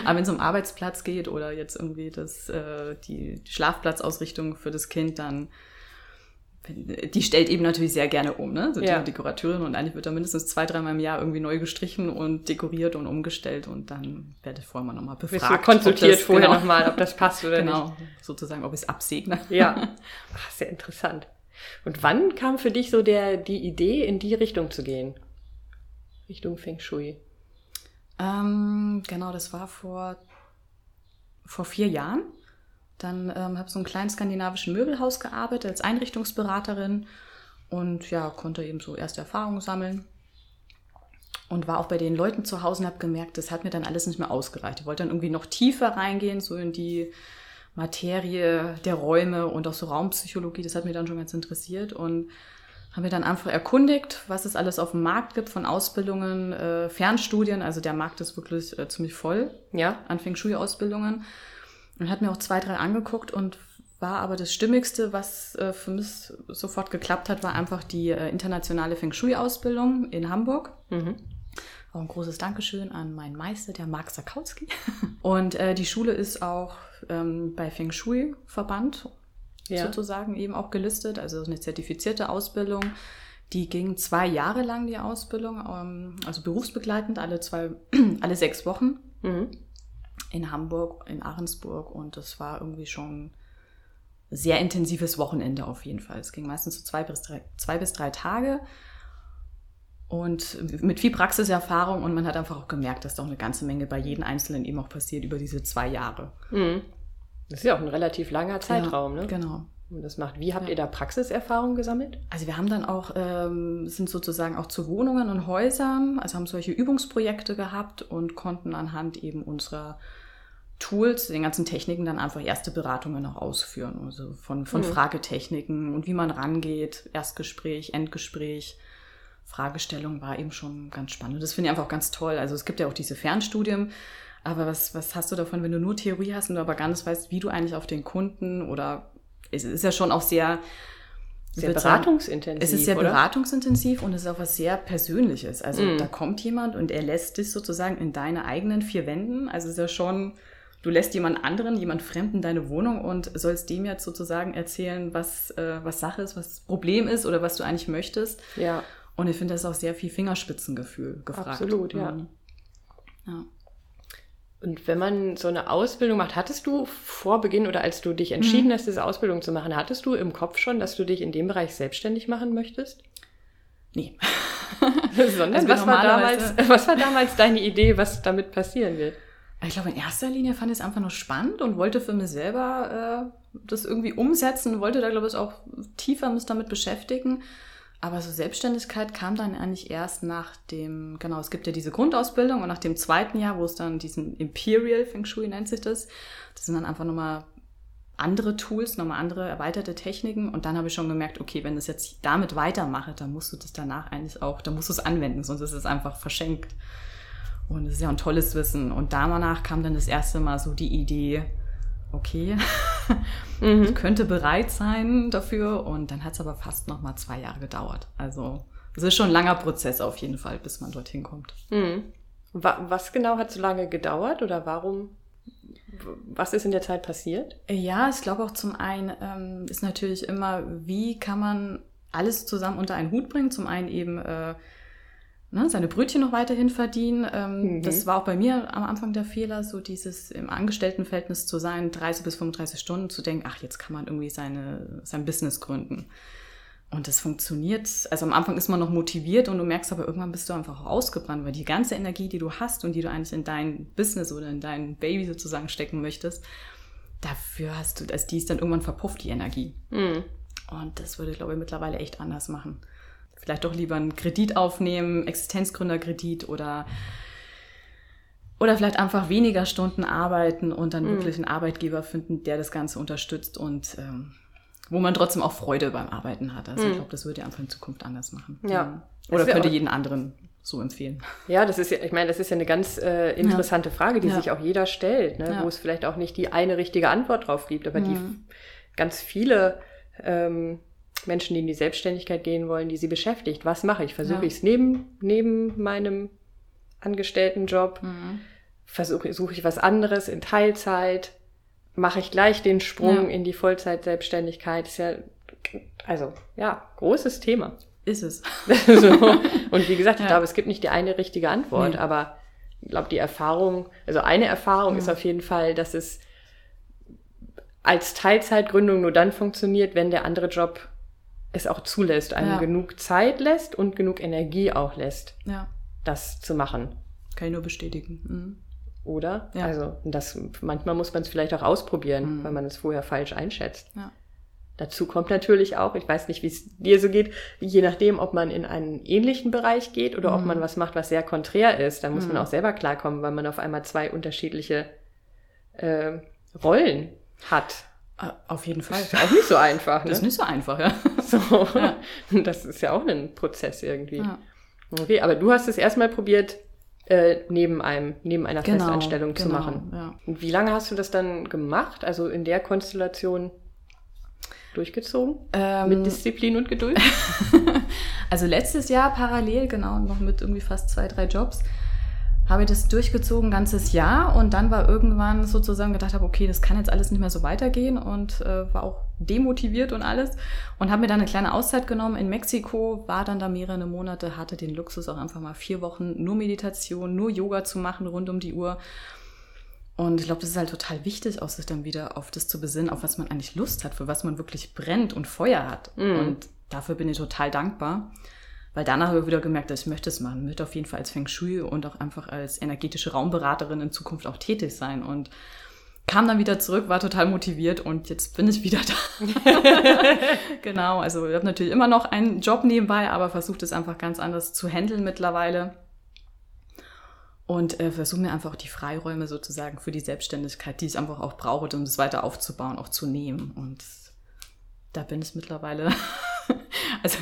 aber wenn es um Arbeitsplatz geht oder jetzt irgendwie das, äh, die, Schlafplatzausrichtung für das Kind, dann die stellt eben natürlich sehr gerne um, ne? So ja. die Dekorateurin und eigentlich wird da mindestens zwei, dreimal im Jahr irgendwie neu gestrichen und dekoriert und umgestellt und dann werde ich vorher mal nochmal befragt. Konsultiert das, vorher genau, nochmal, ob das passt oder genau, nicht. Genau, sozusagen, ob ich es absegne. Ja, Ach, sehr interessant. Und wann kam für dich so der, die Idee, in die Richtung zu gehen? Richtung Feng Shui? Ähm, genau, das war vor, vor vier Jahren. Dann ähm, habe ich so ein kleines skandinavischen Möbelhaus gearbeitet als Einrichtungsberaterin und ja, konnte eben so erste Erfahrungen sammeln. Und war auch bei den Leuten zu Hause und habe gemerkt, das hat mir dann alles nicht mehr ausgereicht. Ich wollte dann irgendwie noch tiefer reingehen, so in die Materie der Räume und auch so Raumpsychologie. Das hat mich dann schon ganz interessiert und haben wir dann einfach erkundigt, was es alles auf dem Markt gibt von Ausbildungen, äh, Fernstudien. Also der Markt ist wirklich äh, ziemlich voll Ja. an Feng Shui-Ausbildungen. Und hat mir auch zwei, drei angeguckt und war aber das Stimmigste, was äh, für mich sofort geklappt hat, war einfach die äh, internationale Feng Shui-Ausbildung in Hamburg. Mhm. Auch ein großes Dankeschön an meinen Meister, der Marc Sakowski. Und äh, die Schule ist auch ähm, bei Feng Shui-Verband Ja. sozusagen eben auch gelistet, also eine zertifizierte Ausbildung. Die ging zwei Jahre lang, die Ausbildung, ähm, also berufsbegleitend, alle zwei, alle sechs Wochen Mhm. in Hamburg, in Ahrensburg und das war irgendwie schon sehr intensives Wochenende auf jeden Fall. Es ging meistens so zwei bis drei, zwei bis drei Tage und mit viel Praxiserfahrung und man hat einfach auch gemerkt, dass da auch eine ganze Menge bei jedem Einzelnen eben auch passiert über diese zwei Jahre. Mhm. Das ist ja auch ein relativ langer Zeitraum, ja, ne? Genau. Und das macht. Wie habt Ja. ihr da Praxiserfahrung gesammelt? Also wir haben dann auch, ähm, sind sozusagen auch zu Wohnungen und Häusern, also haben solche Übungsprojekte gehabt und konnten anhand eben unserer Tools, den ganzen Techniken dann einfach erste Beratungen auch ausführen. Also von, von Mhm. Fragetechniken und wie man rangeht, Erstgespräch, Endgespräch. Fragestellung war eben schon ganz spannend. Und das finde ich einfach auch ganz toll. Also es gibt ja auch diese Fernstudien, aber was, was hast du davon, wenn du nur Theorie hast und du aber gar nicht weißt, wie du eigentlich auf den Kunden oder es ist ja schon auch sehr Sehr beratungsintensiv. es ist sehr oder? beratungsintensiv und es ist auch was sehr Persönliches. Also Mm. da kommt jemand und er lässt dich sozusagen in deine eigenen vier Wänden. Also es ist ja schon, du lässt jemand anderen, jemand Fremden deine Wohnung und sollst dem jetzt sozusagen erzählen, was, äh, was Sache ist, was das Problem ist oder was du eigentlich möchtest. Ja. Und ich finde, das ist auch sehr viel Fingerspitzengefühl gefragt. Absolut, ja. Mhm. ja. Und wenn man so eine Ausbildung macht, hattest du vor Beginn oder als du dich entschieden hast, diese Ausbildung zu machen, hattest du im Kopf schon, dass du dich in dem Bereich selbstständig machen möchtest? Nee. Sondern Also was, war damals, was war damals deine Idee, was damit passieren wird? Ich glaube, in erster Linie fand ich es einfach nur spannend und wollte für mich selber äh, das irgendwie umsetzen, wollte da, glaube ich, auch tiefer mich damit beschäftigen. Aber so Selbstständigkeit kam dann eigentlich erst nach dem, genau, es gibt ja diese Grundausbildung und nach dem zweiten Jahr, wo es dann diesen Imperial Feng Shui nennt sich das, das sind dann einfach nochmal andere Tools, nochmal andere erweiterte Techniken. Und dann habe ich schon gemerkt, okay, wenn das jetzt damit weitermache, dann musst du das danach eigentlich auch, dann musst du es anwenden, sonst ist es einfach verschenkt. Und es ist ja ein tolles Wissen. Und danach kam dann das erste Mal so die Idee, okay, ich könnte bereit sein dafür. Und dann hat es aber fast noch mal zwei Jahre gedauert. Also es ist schon ein langer Prozess auf jeden Fall, bis man dorthin kommt. Mhm. Wa- Was genau hat so lange gedauert oder warum? Was ist in der Zeit passiert? Ja, ich glaube auch zum einen ähm, ist natürlich immer, wie kann man alles zusammen unter einen Hut bringen. Zum einen eben äh, ne, seine Brötchen noch weiterhin verdienen. Ähm, Mhm. Das war auch bei mir am Anfang der Fehler, so dieses im Angestelltenverhältnis zu sein, 30 bis 35 Stunden zu denken, ach, jetzt kann man irgendwie seine, sein Business gründen. Und das funktioniert. Also am Anfang ist man noch motiviert und du merkst aber irgendwann bist du einfach auch ausgebrannt, weil die ganze Energie, die du hast und die du eigentlich in dein Business oder in dein Baby sozusagen stecken möchtest, dafür hast du, also die ist dann irgendwann verpufft, die Energie. Mhm. Und das würde ich, glaube ich, mittlerweile echt anders machen. Vielleicht doch lieber einen Kredit aufnehmen, Existenzgründerkredit oder, oder vielleicht einfach weniger Stunden arbeiten und dann Mhm. wirklich einen Arbeitgeber finden, der das Ganze unterstützt und ähm, wo man trotzdem auch Freude beim Arbeiten hat. Also ich Mhm. glaube, das würde ich einfach in Zukunft anders machen. Ja. Oder könnte jeden anderen so empfehlen. Ja, das ist ja, ich meine, das ist ja eine ganz äh, interessante Frage, die Ja. sich auch jeder stellt, ne? Ja. wo es vielleicht auch nicht die eine richtige Antwort drauf gibt, aber die Mhm. ganz viele ähm, Menschen, die in die Selbstständigkeit gehen wollen, die sie beschäftigt. Was mache ich? Versuche Ja. ich es neben, neben meinem Angestelltenjob? Mhm. Versuche suche ich was anderes in Teilzeit? Mache ich gleich den Sprung Ja. in die Vollzeit-Selbstständigkeit? Ist ja, also, ja, großes Thema. Ist es. so. Und wie gesagt, ich Ja. glaube, es gibt nicht die eine richtige Antwort, Nee. aber ich glaube, die Erfahrung, also eine Erfahrung ist auf jeden Fall, dass es als Teilzeitgründung nur dann funktioniert, wenn der andere Job es auch zulässt, einem Ja. genug Zeit lässt und genug Energie auch lässt, Ja, das zu machen. kann ich nur bestätigen. Mhm. Oder? Ja. Also das, manchmal muss man es vielleicht auch ausprobieren, Mhm. weil man es vorher falsch einschätzt. Ja. Dazu kommt natürlich auch, ich weiß nicht, wie es dir so geht, je nachdem, ob man in einen ähnlichen Bereich geht oder mhm. ob man was macht, was sehr konträr ist, dann muss mhm. man auch selber klarkommen, weil man auf einmal zwei unterschiedliche äh, Rollen hat. Äh, auf jeden Fall. Das ist auch nicht so einfach. Ne? Das ist nicht so einfach, ja. So. Ja. Das ist ja auch ein Prozess irgendwie. Ja. Okay, aber du hast es erstmal probiert, äh, neben einem, neben einer genau, Festanstellung genau, zu machen. Ja. Und wie lange hast du das dann gemacht? Also in der Konstellation durchgezogen? Ähm, mit Disziplin und Geduld? also letztes Jahr parallel, genau, noch mit irgendwie fast zwei, drei Jobs habe ich das durchgezogen, ganzes Jahr und dann war irgendwann sozusagen gedacht habe, okay, das kann jetzt alles nicht mehr so weitergehen und äh, war auch demotiviert und alles und habe mir dann eine kleine Auszeit genommen in Mexiko, war dann da mehrere Monate, hatte den Luxus auch einfach mal vier Wochen nur Meditation, nur Yoga zu machen rund um die Uhr. Und ich glaube, das ist halt total wichtig, auch sich dann wieder auf das zu besinnen, auf was man eigentlich Lust hat, für was man wirklich brennt und Feuer hat. Mm. Und dafür bin ich total dankbar. Weil danach habe ich wieder gemerkt, dass ich möchte es machen. Ich möchte auf jeden Fall als Feng Shui und auch einfach als energetische Raumberaterin in Zukunft auch tätig sein. Und kam dann wieder zurück, war total motiviert und jetzt bin ich wieder da. genau, also ich habe natürlich immer noch einen Job nebenbei, aber versuche es einfach ganz anders zu handeln mittlerweile. Und äh, versuche mir einfach auch die Freiräume sozusagen für die Selbstständigkeit, die ich einfach auch brauche, um das weiter aufzubauen, auch zu nehmen. Und da bin ich mittlerweile Also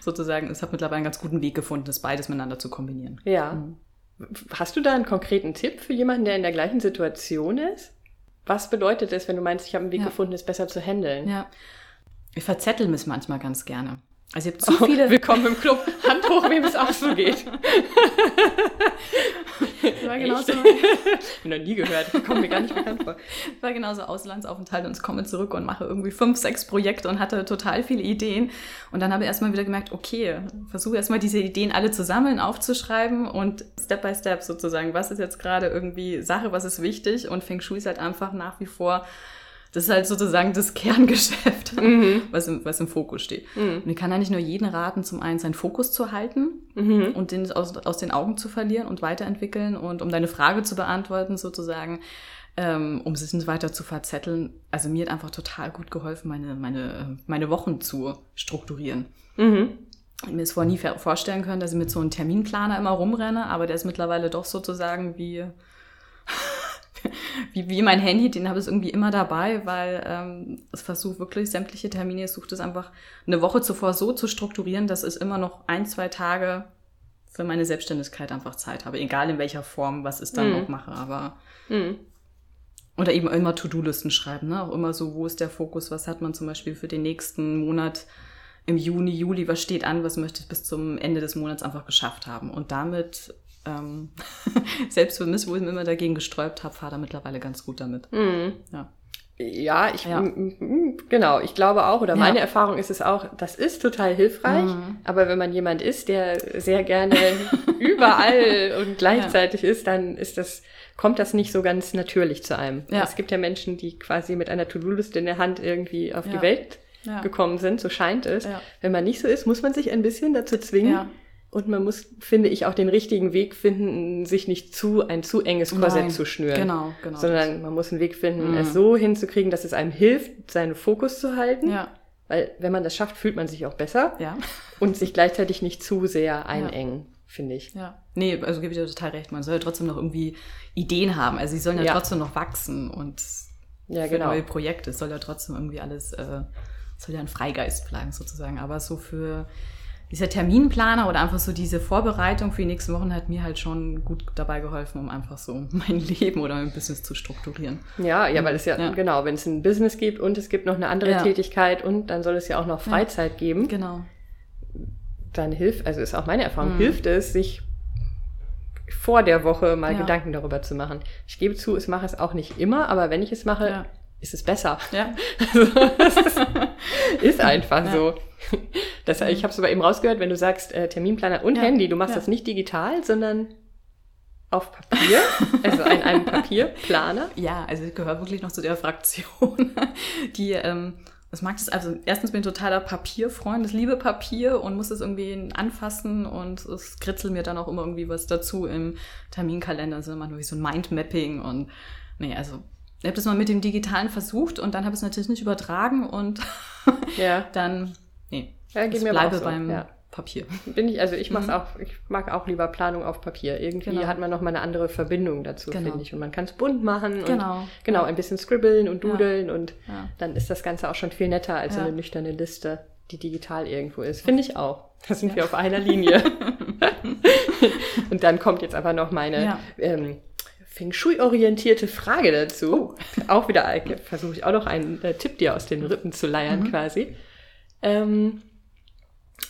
sozusagen, es hat mittlerweile einen ganz guten Weg gefunden, das beides miteinander zu kombinieren. Ja. Mhm. Hast du da einen konkreten Tipp für jemanden, der in der gleichen Situation ist? Was bedeutet es, wenn du meinst, ich habe einen Weg ja. gefunden, es besser zu handeln? Ja. Ich verzettel mich manchmal ganz gerne. Also ihr habt zu oh, viele. Willkommen im Club. Hand hoch, wem es auch so geht. war genauso. Ich noch nie gehört. Kommt mir gar nicht bekannt vor. war genauso Auslandsaufenthalt und ich komme zurück und mache irgendwie fünf, sechs Projekte und hatte total viele Ideen. Und dann habe ich erstmal wieder gemerkt, okay, versuche erstmal diese Ideen alle zu sammeln, aufzuschreiben und Step by Step sozusagen, was ist jetzt gerade irgendwie Sache, was ist wichtig und Feng Shui ist halt einfach nach wie vor das ist halt sozusagen das Kerngeschäft, mhm. was, im, was im Fokus steht. Mhm. Und ich kann eigentlich nur jeden raten, zum einen seinen Fokus zu halten mhm. und den aus, aus den Augen zu verlieren und weiterentwickeln. Und um deine Frage zu beantworten, sozusagen, ähm, um sich nicht weiter zu verzetteln. Also mir hat einfach total gut geholfen, meine, meine, meine Wochen zu strukturieren. Mhm. Ich mir es vorher nie vorstellen können, dass ich mit so einem Terminplaner immer rumrenne, aber der ist mittlerweile doch sozusagen wie wie, wie mein Handy, den habe ich irgendwie immer dabei, weil ähm, es versucht wirklich sämtliche Termine, es sucht es einfach eine Woche zuvor so zu strukturieren, dass ich immer noch ein, zwei Tage für meine Selbstständigkeit einfach Zeit habe, egal in welcher Form, was ich dann mhm. noch mache, aber mhm. oder eben immer To-Do-Listen schreiben, ne? Auch immer so, wo ist der Fokus, was hat man zum Beispiel für den nächsten Monat im Juni, Juli, was steht an, was möchte ich bis zum Ende des Monats einfach geschafft haben. Und damit ähm, selbst für mich, wo ich mir immer dagegen gesträubt habe, fahre da mittlerweile ganz gut damit. Mhm. Ja. Ja, ich ja. genau, ich glaube auch, oder meine Erfahrung ist es auch, das ist total hilfreich, mhm. aber wenn man jemand ist, der sehr gerne überall und gleichzeitig ja. ist, dann ist das, kommt das nicht so ganz natürlich zu einem. Es gibt ja Menschen, die quasi mit einer To-Do-Liste in der Hand irgendwie auf die Welt gekommen sind, so scheint es. Wenn man nicht so ist, muss man sich ein bisschen dazu zwingen, und man muss, finde ich, auch den richtigen Weg finden, sich nicht zu ein zu enges Korsett Nein, zu schnüren. Genau, genau. Sondern man muss einen Weg finden, mhm. es so hinzukriegen, dass es einem hilft, seinen Fokus zu halten. Ja. Weil wenn man das schafft, fühlt man sich auch besser. Ja. Und sich gleichzeitig nicht zu sehr einengen. Ja. Finde ich. Ja. Nee, also gebe ich dir total recht. Man soll ja trotzdem noch irgendwie Ideen haben. Also sie sollen ja, ja. trotzdem noch wachsen und ja, für genau. neue Projekte. Es soll ja trotzdem irgendwie alles, äh, soll ja ein Freigeist bleiben sozusagen. Aber so für dieser Terminplaner oder einfach so diese Vorbereitung für die nächsten Wochen hat mir halt schon gut dabei geholfen, um einfach so mein Leben oder mein Business zu strukturieren. Ja, ja, weil es ja, ja. genau, wenn es ein Business gibt und es gibt noch eine andere ja. Tätigkeit und dann soll es ja auch noch Freizeit ja. geben. Genau. Dann hilft, also ist auch meine Erfahrung, mhm. hilft es, sich vor der Woche mal Gedanken darüber zu machen. Ich gebe zu, ich mache es auch nicht immer, aber wenn ich es mache, ist es besser. Ja. Also, ist, ist einfach so. Das, ich habe es aber eben rausgehört, wenn du sagst äh, Terminplaner und ja. Handy, du machst ja. das nicht digital, sondern auf Papier, also in einem Papierplaner. Ja, also ich gehöre wirklich noch zu der Fraktion, die ähm, das mag das, also erstens bin ich ein totaler Papierfreund, das liebe Papier und muss es irgendwie anfassen und es kritzelt mir dann auch immer irgendwie was dazu im Terminkalender, also immer nur wie so ein Mindmapping und nee, also ich habe das mal mit dem Digitalen versucht und dann habe ich es natürlich nicht übertragen und ja. dann, nee, ja, geht ich mir bleibe so. beim ja. Papier. Bin ich, also ich mach's mhm. auch, ich mag auch lieber Planung auf Papier. Irgendwie genau. hat man noch mal eine andere Verbindung dazu, genau. finde ich. Und man kann es bunt machen genau. und genau, ja. ein bisschen scribbeln und dudeln ja. und ja. dann ist das Ganze auch schon viel netter als so eine nüchterne Liste, die digital irgendwo ist. Finde ich auch. Da sind wir auf einer Linie. und dann kommt jetzt aber noch meine ähm, Feng Shui-orientierte Frage dazu. Oh. Auch wieder versuche ich auch noch einen äh, Tipp dir aus den Rippen zu leiern mhm. quasi. Ähm,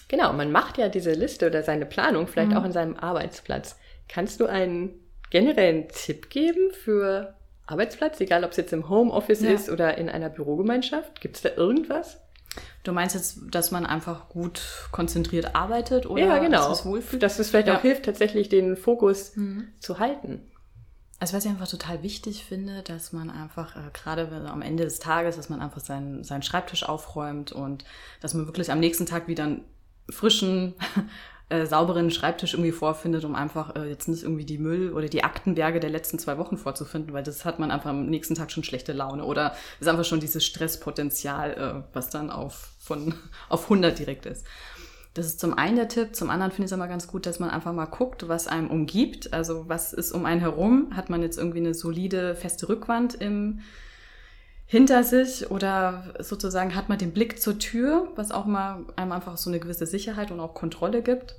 Genau, man macht ja diese Liste oder seine Planung vielleicht mhm. auch in seinem Arbeitsplatz. Kannst du einen generellen Tipp geben für Arbeitsplatz, egal ob es jetzt im Homeoffice ja. ist oder in einer Bürogemeinschaft? Gibt es da irgendwas? Du meinst jetzt, dass man einfach gut konzentriert arbeitet oder ja, genau. dass es wohlfühlt? Dass es vielleicht ja. auch hilft, tatsächlich den Fokus mhm. zu halten. Also was ich einfach total wichtig finde, dass man einfach, äh, gerade am Ende des Tages, dass man einfach seinen, seinen Schreibtisch aufräumt und dass man wirklich am nächsten Tag wieder frischen, äh, sauberen Schreibtisch irgendwie vorfindet, um einfach äh, jetzt nicht irgendwie die Müll- oder die Aktenberge der letzten zwei Wochen vorzufinden, weil das hat man einfach am nächsten Tag schon schlechte Laune oder ist einfach schon dieses Stresspotenzial, äh, was dann auf, von, auf 100 direkt ist. Das ist zum einen der Tipp, zum anderen finde ich es immer ganz gut, dass man einfach mal guckt, was einem umgibt. Also was ist um einen herum? Hat man jetzt irgendwie eine solide, feste Rückwand im, hinter sich oder sozusagen hat man den Blick zur Tür, was auch mal einem einfach so eine gewisse Sicherheit und auch Kontrolle gibt.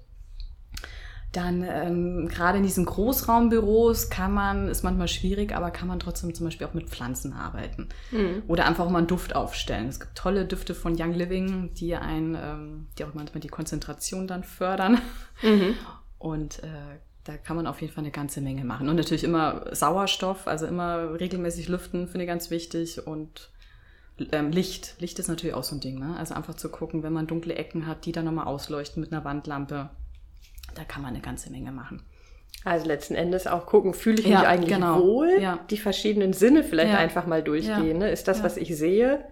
Dann ähm, gerade in diesen Großraumbüros kann man, ist manchmal schwierig, aber kann man trotzdem zum Beispiel auch mit Pflanzen arbeiten. Mhm. Oder einfach mal einen Duft aufstellen. Es gibt tolle Düfte von Young Living, die ein, ähm, die auch manchmal die Konzentration dann fördern. Mhm. Und äh, da kann man auf jeden Fall eine ganze Menge machen. Und natürlich immer Sauerstoff, also immer regelmäßig lüften, finde ich ganz wichtig. Und ähm, Licht. Licht ist natürlich auch so ein Ding. Ne? Also einfach zu gucken, wenn man dunkle Ecken hat, die dann nochmal ausleuchten mit einer Wandlampe. Da kann man eine ganze Menge machen. Also letzten Endes auch gucken, fühle ich mich ja, eigentlich genau. wohl? Ja. Die verschiedenen Sinne vielleicht ja. einfach mal durchgehen. Ne? Ist das, was ich sehe?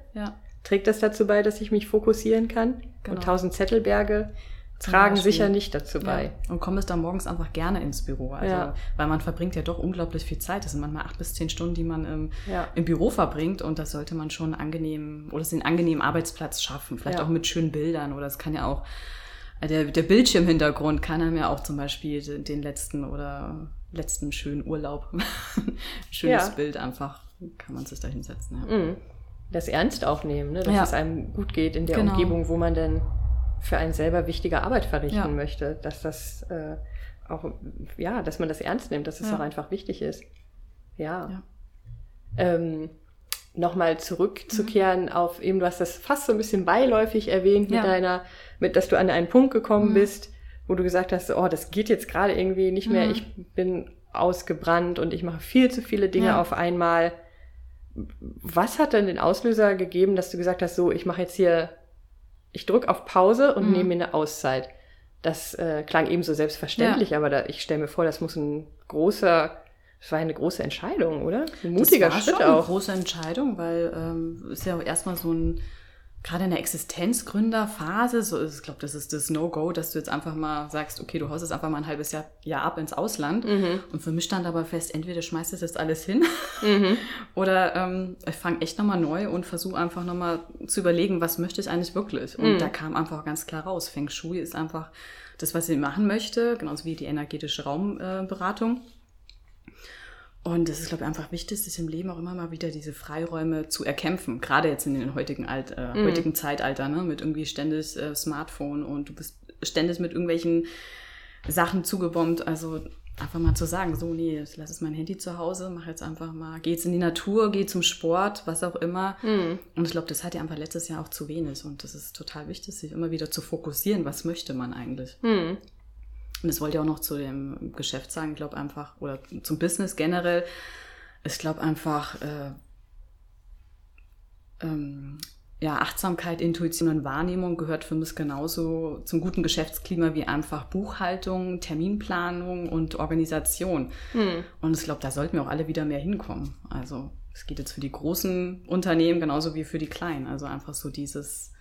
Trägt das dazu bei, dass ich mich fokussieren kann? Genau. Und tausend Zettelberge tragen sicher nicht dazu bei. Ja. Und kommst dann morgens einfach gerne ins Büro. Also, ja. weil man verbringt ja doch unglaublich viel Zeit. Das sind manchmal acht bis zehn Stunden, die man im, ja. im Büro verbringt. Und das sollte man schon angenehm oder den angenehmen Arbeitsplatz schaffen. Vielleicht auch mit schönen Bildern. Oder es kann ja auch, äh, der, der Bildschirmhintergrund kann einem ja auch zum Beispiel den letzten oder letzten schönen Urlaub, schönes Bild einfach, kann man sich da hinsetzen. Mhm. Das ernst auch nehmen, ne? dass es einem gut geht in der genau. Umgebung, wo man denn für einen selber wichtige Arbeit verrichten ja. möchte, dass das äh, auch, ja, dass man das ernst nimmt, dass es ja. auch einfach wichtig ist. Ja. ja. Ähm, Nochmal zurückzukehren mhm. auf eben, du hast das fast so ein bisschen beiläufig erwähnt mit deiner, mit, dass du an einen Punkt gekommen mhm. bist, wo du gesagt hast, oh, das geht jetzt gerade irgendwie nicht mehr, mhm. ich bin ausgebrannt und ich mache viel zu viele Dinge auf einmal. Was hat denn den Auslöser gegeben, dass du gesagt hast, so, ich mache jetzt hier ich drücke auf Pause und mhm. nehme mir eine Auszeit. Das äh, klang eben so selbstverständlich, ja. aber da, ich stelle mir vor, das muss ein großer, das war eine große Entscheidung, oder? Ein mutiger das war Schritt schon auch. Eine große Entscheidung, weil ähm, ist ja auch erstmal so ein gerade in der Existenzgründerphase, so ist, ich glaube, das ist das No-Go, dass du jetzt einfach mal sagst, okay, du haust jetzt einfach mal ein halbes Jahr, Jahr ab ins Ausland. Mhm. Und für mich stand aber fest, entweder schmeißt du jetzt alles hin mhm. oder ähm, ich fange echt nochmal neu und versuche einfach nochmal zu überlegen, was möchte ich eigentlich wirklich. Und mhm. da kam einfach ganz klar raus, Feng Shui ist einfach das, was ich machen möchte, genauso wie die energetische Raumberatung. Äh, und es ist, glaube ich, einfach wichtig, sich im Leben auch immer mal wieder diese Freiräume zu erkämpfen. Gerade jetzt in den heutigen, Alt, äh, mhm. heutigen Zeitalter, ne? mit irgendwie ständig äh, Smartphone und du bist ständig mit irgendwelchen Sachen zugebombt. Also einfach mal zu sagen, so, nee, ich lasse jetzt mein Handy zu Hause, mach jetzt einfach mal, geh jetzt in die Natur, geh zum Sport, was auch immer. Mhm. Und ich glaube, das hat ja einfach letztes Jahr auch zu wenig. Und das ist total wichtig, sich immer wieder zu fokussieren, was möchte man eigentlich. Mhm. Und das wollte ich auch noch zu dem Geschäft sagen, ich glaube einfach, oder zum Business generell. Ich glaube einfach, äh, ähm, ja, Achtsamkeit, Intuition und Wahrnehmung gehört für mich genauso zum guten Geschäftsklima wie einfach Buchhaltung, Terminplanung und Organisation. Mhm. Und ich glaube, da sollten wir auch alle wieder mehr hinkommen. Also es geht jetzt für die großen Unternehmen genauso wie für die kleinen. Also einfach so dieses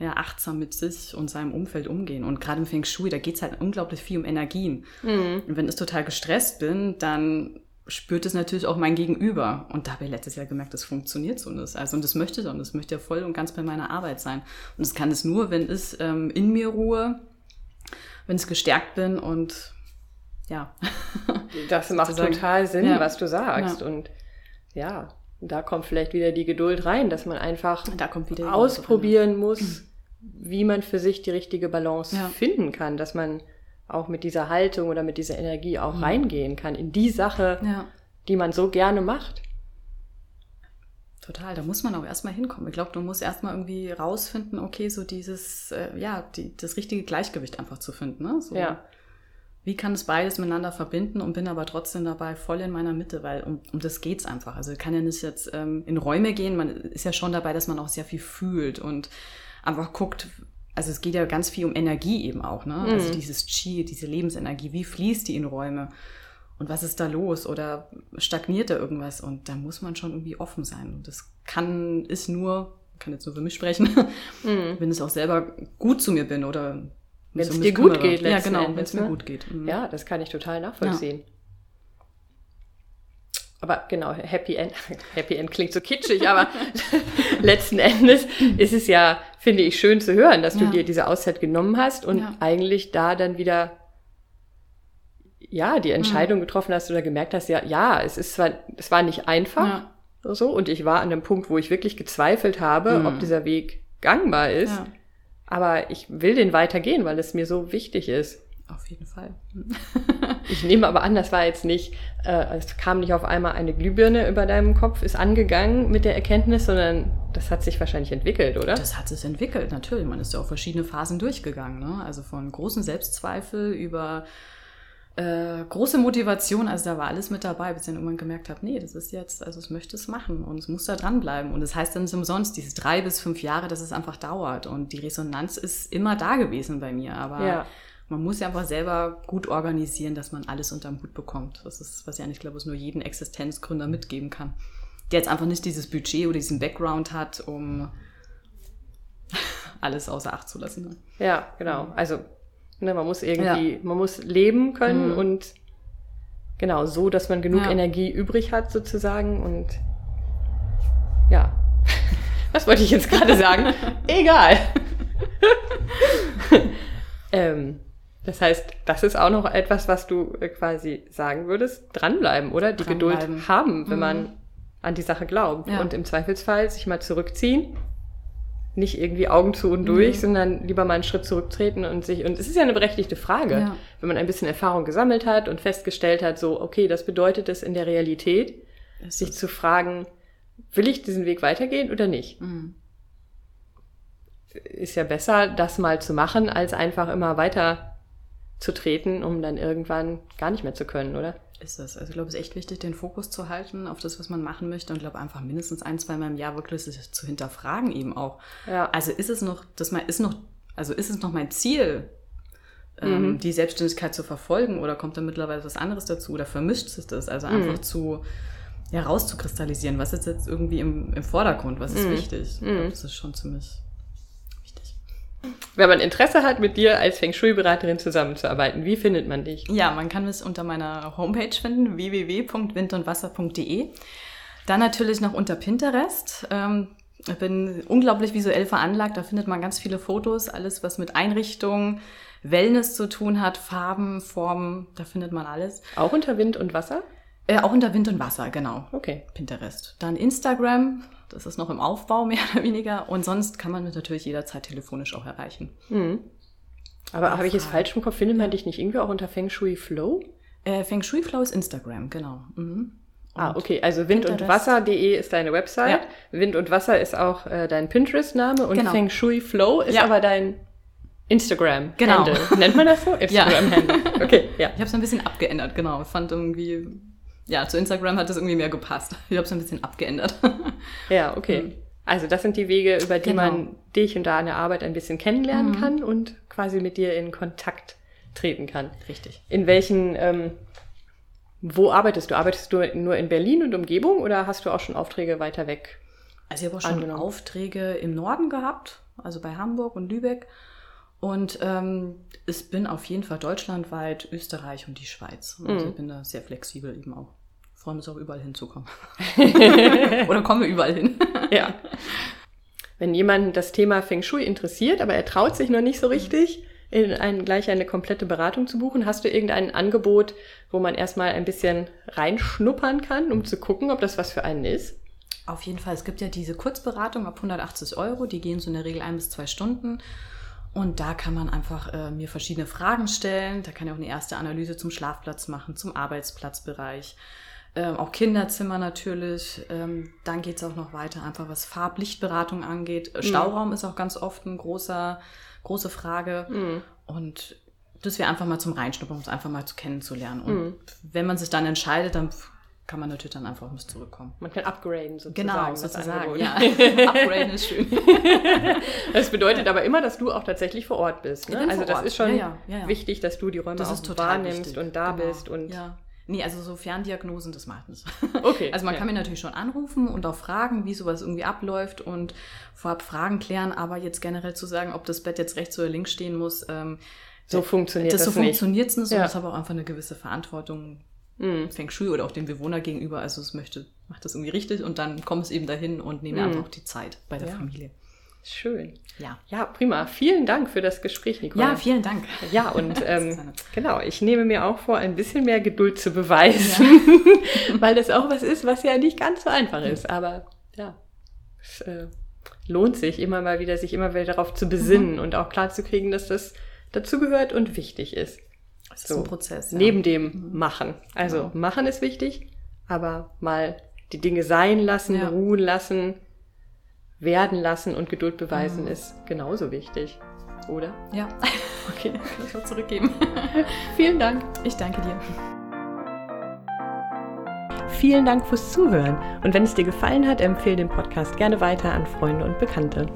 ja, achtsam mit sich und seinem Umfeld umgehen. Und gerade im Feng Shui, da geht es halt unglaublich viel um Energien. Mhm. Und wenn ich total gestresst bin, dann spürt es natürlich auch mein Gegenüber. Und da habe ich letztes Jahr gemerkt, das funktioniert so nicht. Also, und das möchte ich und das möchte ja voll und ganz bei meiner Arbeit sein. Und das kann es nur, wenn es ähm, in mir ruhe, wenn ich gestärkt bin und ja. Das macht total Sinn, ja. was du sagst. Ja. Und ja, da kommt vielleicht wieder die Geduld rein, dass man einfach ausprobieren muss. wie man für sich die richtige Balance ja. finden kann, dass man auch mit dieser Haltung oder mit dieser Energie auch mhm. reingehen kann in die Sache, ja. die man so gerne macht. Total, da muss man auch erstmal hinkommen. Ich glaube, du musst erstmal irgendwie rausfinden, okay, so dieses, äh, ja, die, das richtige Gleichgewicht einfach zu finden. Ne? So, ja. Wie kann es beides miteinander verbinden und bin aber trotzdem dabei voll in meiner Mitte, weil um, um das geht's einfach. Also kann ja nicht jetzt ähm, in Räume gehen, man ist ja schon dabei, dass man auch sehr viel fühlt und einfach guckt, also es geht ja ganz viel um Energie eben auch, ne? Also mhm. Also dieses Chi, diese Lebensenergie, wie fließt die in Räume? Und was ist da los? Oder stagniert da irgendwas? Und da muss man schon irgendwie offen sein. Und das kann, ist nur, kann jetzt nur für mich sprechen, mhm. wenn es auch selber gut zu mir bin oder wenn es dir gut geht, Ja, genau, wenn es mir ne? gut geht. Mhm. Ja, das kann ich total nachvollziehen. Ja. Aber genau, Happy End, Happy End klingt so kitschig, aber letzten Endes ist es ja, finde ich, schön zu hören, dass du ja. dir diese Auszeit genommen hast und ja. eigentlich da dann wieder ja, die Entscheidung mhm. getroffen hast oder gemerkt hast, ja, ja, es ist zwar, es war nicht einfach ja. so und ich war an einem Punkt, wo ich wirklich gezweifelt habe, mhm. ob dieser Weg gangbar ist, aber ich will den weitergehen, weil es mir so wichtig ist. Auf jeden Fall. ich nehme aber an, das war jetzt nicht, äh, es kam nicht auf einmal eine Glühbirne über deinem Kopf, ist angegangen mit der Erkenntnis, sondern das hat sich wahrscheinlich entwickelt, oder? Das hat sich entwickelt, natürlich. Man ist ja auch verschiedene Phasen durchgegangen. Ne? Also von großen Selbstzweifel über äh, große Motivation, also da war alles mit dabei, bis ich dann irgendwann gemerkt habe, nee, das ist jetzt, also es möchte es machen und es muss da dranbleiben. Und das heißt dann nicht umsonst, diese drei bis fünf Jahre, dass es einfach dauert. Und die Resonanz ist immer da gewesen bei mir. Aber ja. Man muss ja einfach selber gut organisieren, dass man alles unterm Hut bekommt. Das ist, was ich eigentlich glaube, es nur jeden Existenzgründer mitgeben kann. Der jetzt einfach nicht dieses Budget oder diesen Background hat, um alles außer Acht zu lassen. Ne? Ja, genau. Also Ne, man muss irgendwie, ja. man muss leben können mhm. und genau so, dass man genug ja. Energie übrig hat sozusagen und ja. Was wollte ich jetzt gerade sagen? Egal. ähm, das heißt, das ist auch noch etwas, was du äh, quasi sagen würdest. Dranbleiben, oder? Die Dranbleiben. Geduld haben, wenn mhm. man an die Sache glaubt. Ja. Und im Zweifelsfall sich mal zurückziehen nicht irgendwie Augen zu und durch, mhm. sondern lieber mal einen Schritt zurücktreten und sich, und es ist ja eine berechtigte Frage, ja. wenn man ein bisschen Erfahrung gesammelt hat und festgestellt hat, so, okay, das bedeutet es in der Realität, es sich zu fragen, will ich diesen Weg weitergehen oder nicht? Mhm. Ist ja besser, das mal zu machen, als einfach immer weiter zu treten, um dann irgendwann gar nicht mehr zu können, oder? ist das. Also ich glaube, es ist echt wichtig, den Fokus zu halten auf das, was man machen möchte und ich glaube einfach mindestens ein, zwei Mal im Jahr wirklich zu hinterfragen eben auch. Ja. Also ist es noch, das mal ist noch, also ist es noch mein Ziel, ähm, mhm. die Selbstständigkeit zu verfolgen oder kommt da mittlerweile was anderes dazu oder vermischt sich das? Also einfach mhm. zu ja, rauszukristallisieren, was ist jetzt irgendwie im, im Vordergrund, was ist mhm. wichtig. Ich glaube, mhm. das ist schon ziemlich wenn man Interesse hat, mit dir als Feng Shui-Beraterin zusammenzuarbeiten, wie findet man dich? Ja, man kann mich unter meiner Homepage finden, www.windundwasser.de. Dann natürlich noch unter Pinterest. Ähm, ich bin unglaublich visuell veranlagt, da findet man ganz viele Fotos, alles was mit Einrichtung, Wellness zu tun hat, Farben, Formen, da findet man alles. Auch unter Wind und Wasser? Äh, auch unter Wind und Wasser, genau. Okay. Pinterest. Dann Instagram, das ist noch im Aufbau mehr oder weniger. Und sonst kann man mich natürlich jederzeit telefonisch auch erreichen. Mhm. Aber habe ich es falsch im Kopf? Findet man dich nicht irgendwie auch unter Feng Shui Flow? Äh, Feng Shui Flow ist Instagram, genau. Mhm. Ah, okay. Also wind und Wasser.de ist deine Website. Ja. Wind und Wasser ist auch äh, dein Pinterest-Name und genau. Feng Shui Flow ist ja. aber dein Instagram. Genau. Nennt man das so? Instagram-Handle. Ja. Okay, ja. Ich habe es ein bisschen abgeändert, genau. Ich fand irgendwie ja, zu Instagram hat das irgendwie mehr gepasst. Ich habe es ein bisschen abgeändert. Ja, okay. Mhm. Also das sind die Wege, über die genau. man dich und deine Arbeit ein bisschen kennenlernen mhm. kann und quasi mit dir in Kontakt treten kann. Richtig. In welchen, ähm, wo arbeitest du? Arbeitest du nur in Berlin und Umgebung oder hast du auch schon Aufträge weiter weg? Also ich habe auch schon angenommen? Aufträge im Norden gehabt, also bei Hamburg und Lübeck. Und ähm, ich bin auf jeden Fall deutschlandweit, Österreich und die Schweiz. Also mhm. ich bin da sehr flexibel eben auch freuen uns auch überall hinzukommen. Oder kommen wir überall hin. ja. Wenn jemand das Thema Feng Shui interessiert, aber er traut sich noch nicht so richtig, in ein, gleich eine komplette Beratung zu buchen, hast du irgendein Angebot, wo man erstmal ein bisschen reinschnuppern kann, um zu gucken, ob das was für einen ist? Auf jeden Fall. Es gibt ja diese Kurzberatung ab 180 Euro, die gehen so in der Regel ein bis zwei Stunden. Und da kann man einfach äh, mir verschiedene Fragen stellen. Da kann ich auch eine erste Analyse zum Schlafplatz machen, zum Arbeitsplatzbereich. Ähm, auch Kinderzimmer natürlich. Ähm, dann geht es auch noch weiter, einfach was Farblichtberatung angeht. Mhm. Stauraum ist auch ganz oft eine große, große Frage. Mhm. Und das wäre einfach mal zum Reinschnuppern, um es einfach mal zu kennenzulernen. Und mhm. wenn man sich dann entscheidet, dann kann man natürlich dann einfach muss zurückkommen. Man kann upgraden sozusagen. Genau, sozusagen. Ja. upgraden ist schön. das bedeutet aber immer, dass du auch tatsächlich vor Ort bist. Ne? Also das Ort. ist schon ja, ja, wichtig, dass du die Räume das auch wahrnimmst wichtig. und da genau. bist und ja. Nee, also so Ferndiagnosen, das macht nicht. Okay. Also man ja. kann mir natürlich schon anrufen und auch fragen, wie sowas irgendwie abläuft und vorab Fragen klären, aber jetzt generell zu sagen, ob das Bett jetzt rechts oder links stehen muss, ähm, so funktioniert das, das so funktioniert es nicht ja. und das habe auch einfach eine gewisse Verantwortung mhm. Feng Shui oder auch dem Bewohner gegenüber. Also es möchte, macht das irgendwie richtig und dann kommt es eben dahin und nehme mhm. einfach die Zeit bei der ja. Familie. Schön. Ja. Ja, prima. Vielen Dank für das Gespräch, Nicole. Ja, vielen Dank. Ja, und ähm, genau, ich nehme mir auch vor, ein bisschen mehr Geduld zu beweisen, ja. weil das auch was ist, was ja nicht ganz so einfach ist. Aber ja, es äh, lohnt sich immer mal wieder, sich immer wieder darauf zu besinnen mhm. und auch klar zu kriegen, dass das dazugehört und wichtig ist. Das so, ist ein Prozess. Ja. Neben dem mhm. Machen. Also genau. Machen ist wichtig, aber mal die Dinge sein lassen, ja. ruhen lassen, werden lassen und Geduld beweisen mhm. ist genauso wichtig, oder? Ja. Okay, kann ich auch zurückgeben. Vielen Dank. Ich danke dir. Vielen Dank fürs Zuhören und wenn es dir gefallen hat, empfehle den Podcast gerne weiter an Freunde und Bekannte.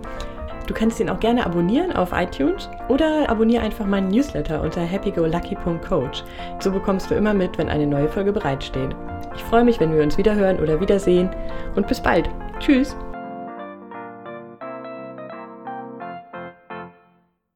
Du kannst ihn auch gerne abonnieren auf iTunes oder abonniere einfach meinen Newsletter unter happygolucky.coach. So bekommst du immer mit, wenn eine neue Folge bereitsteht. Ich freue mich, wenn wir uns wiederhören oder wiedersehen und bis bald. Tschüss!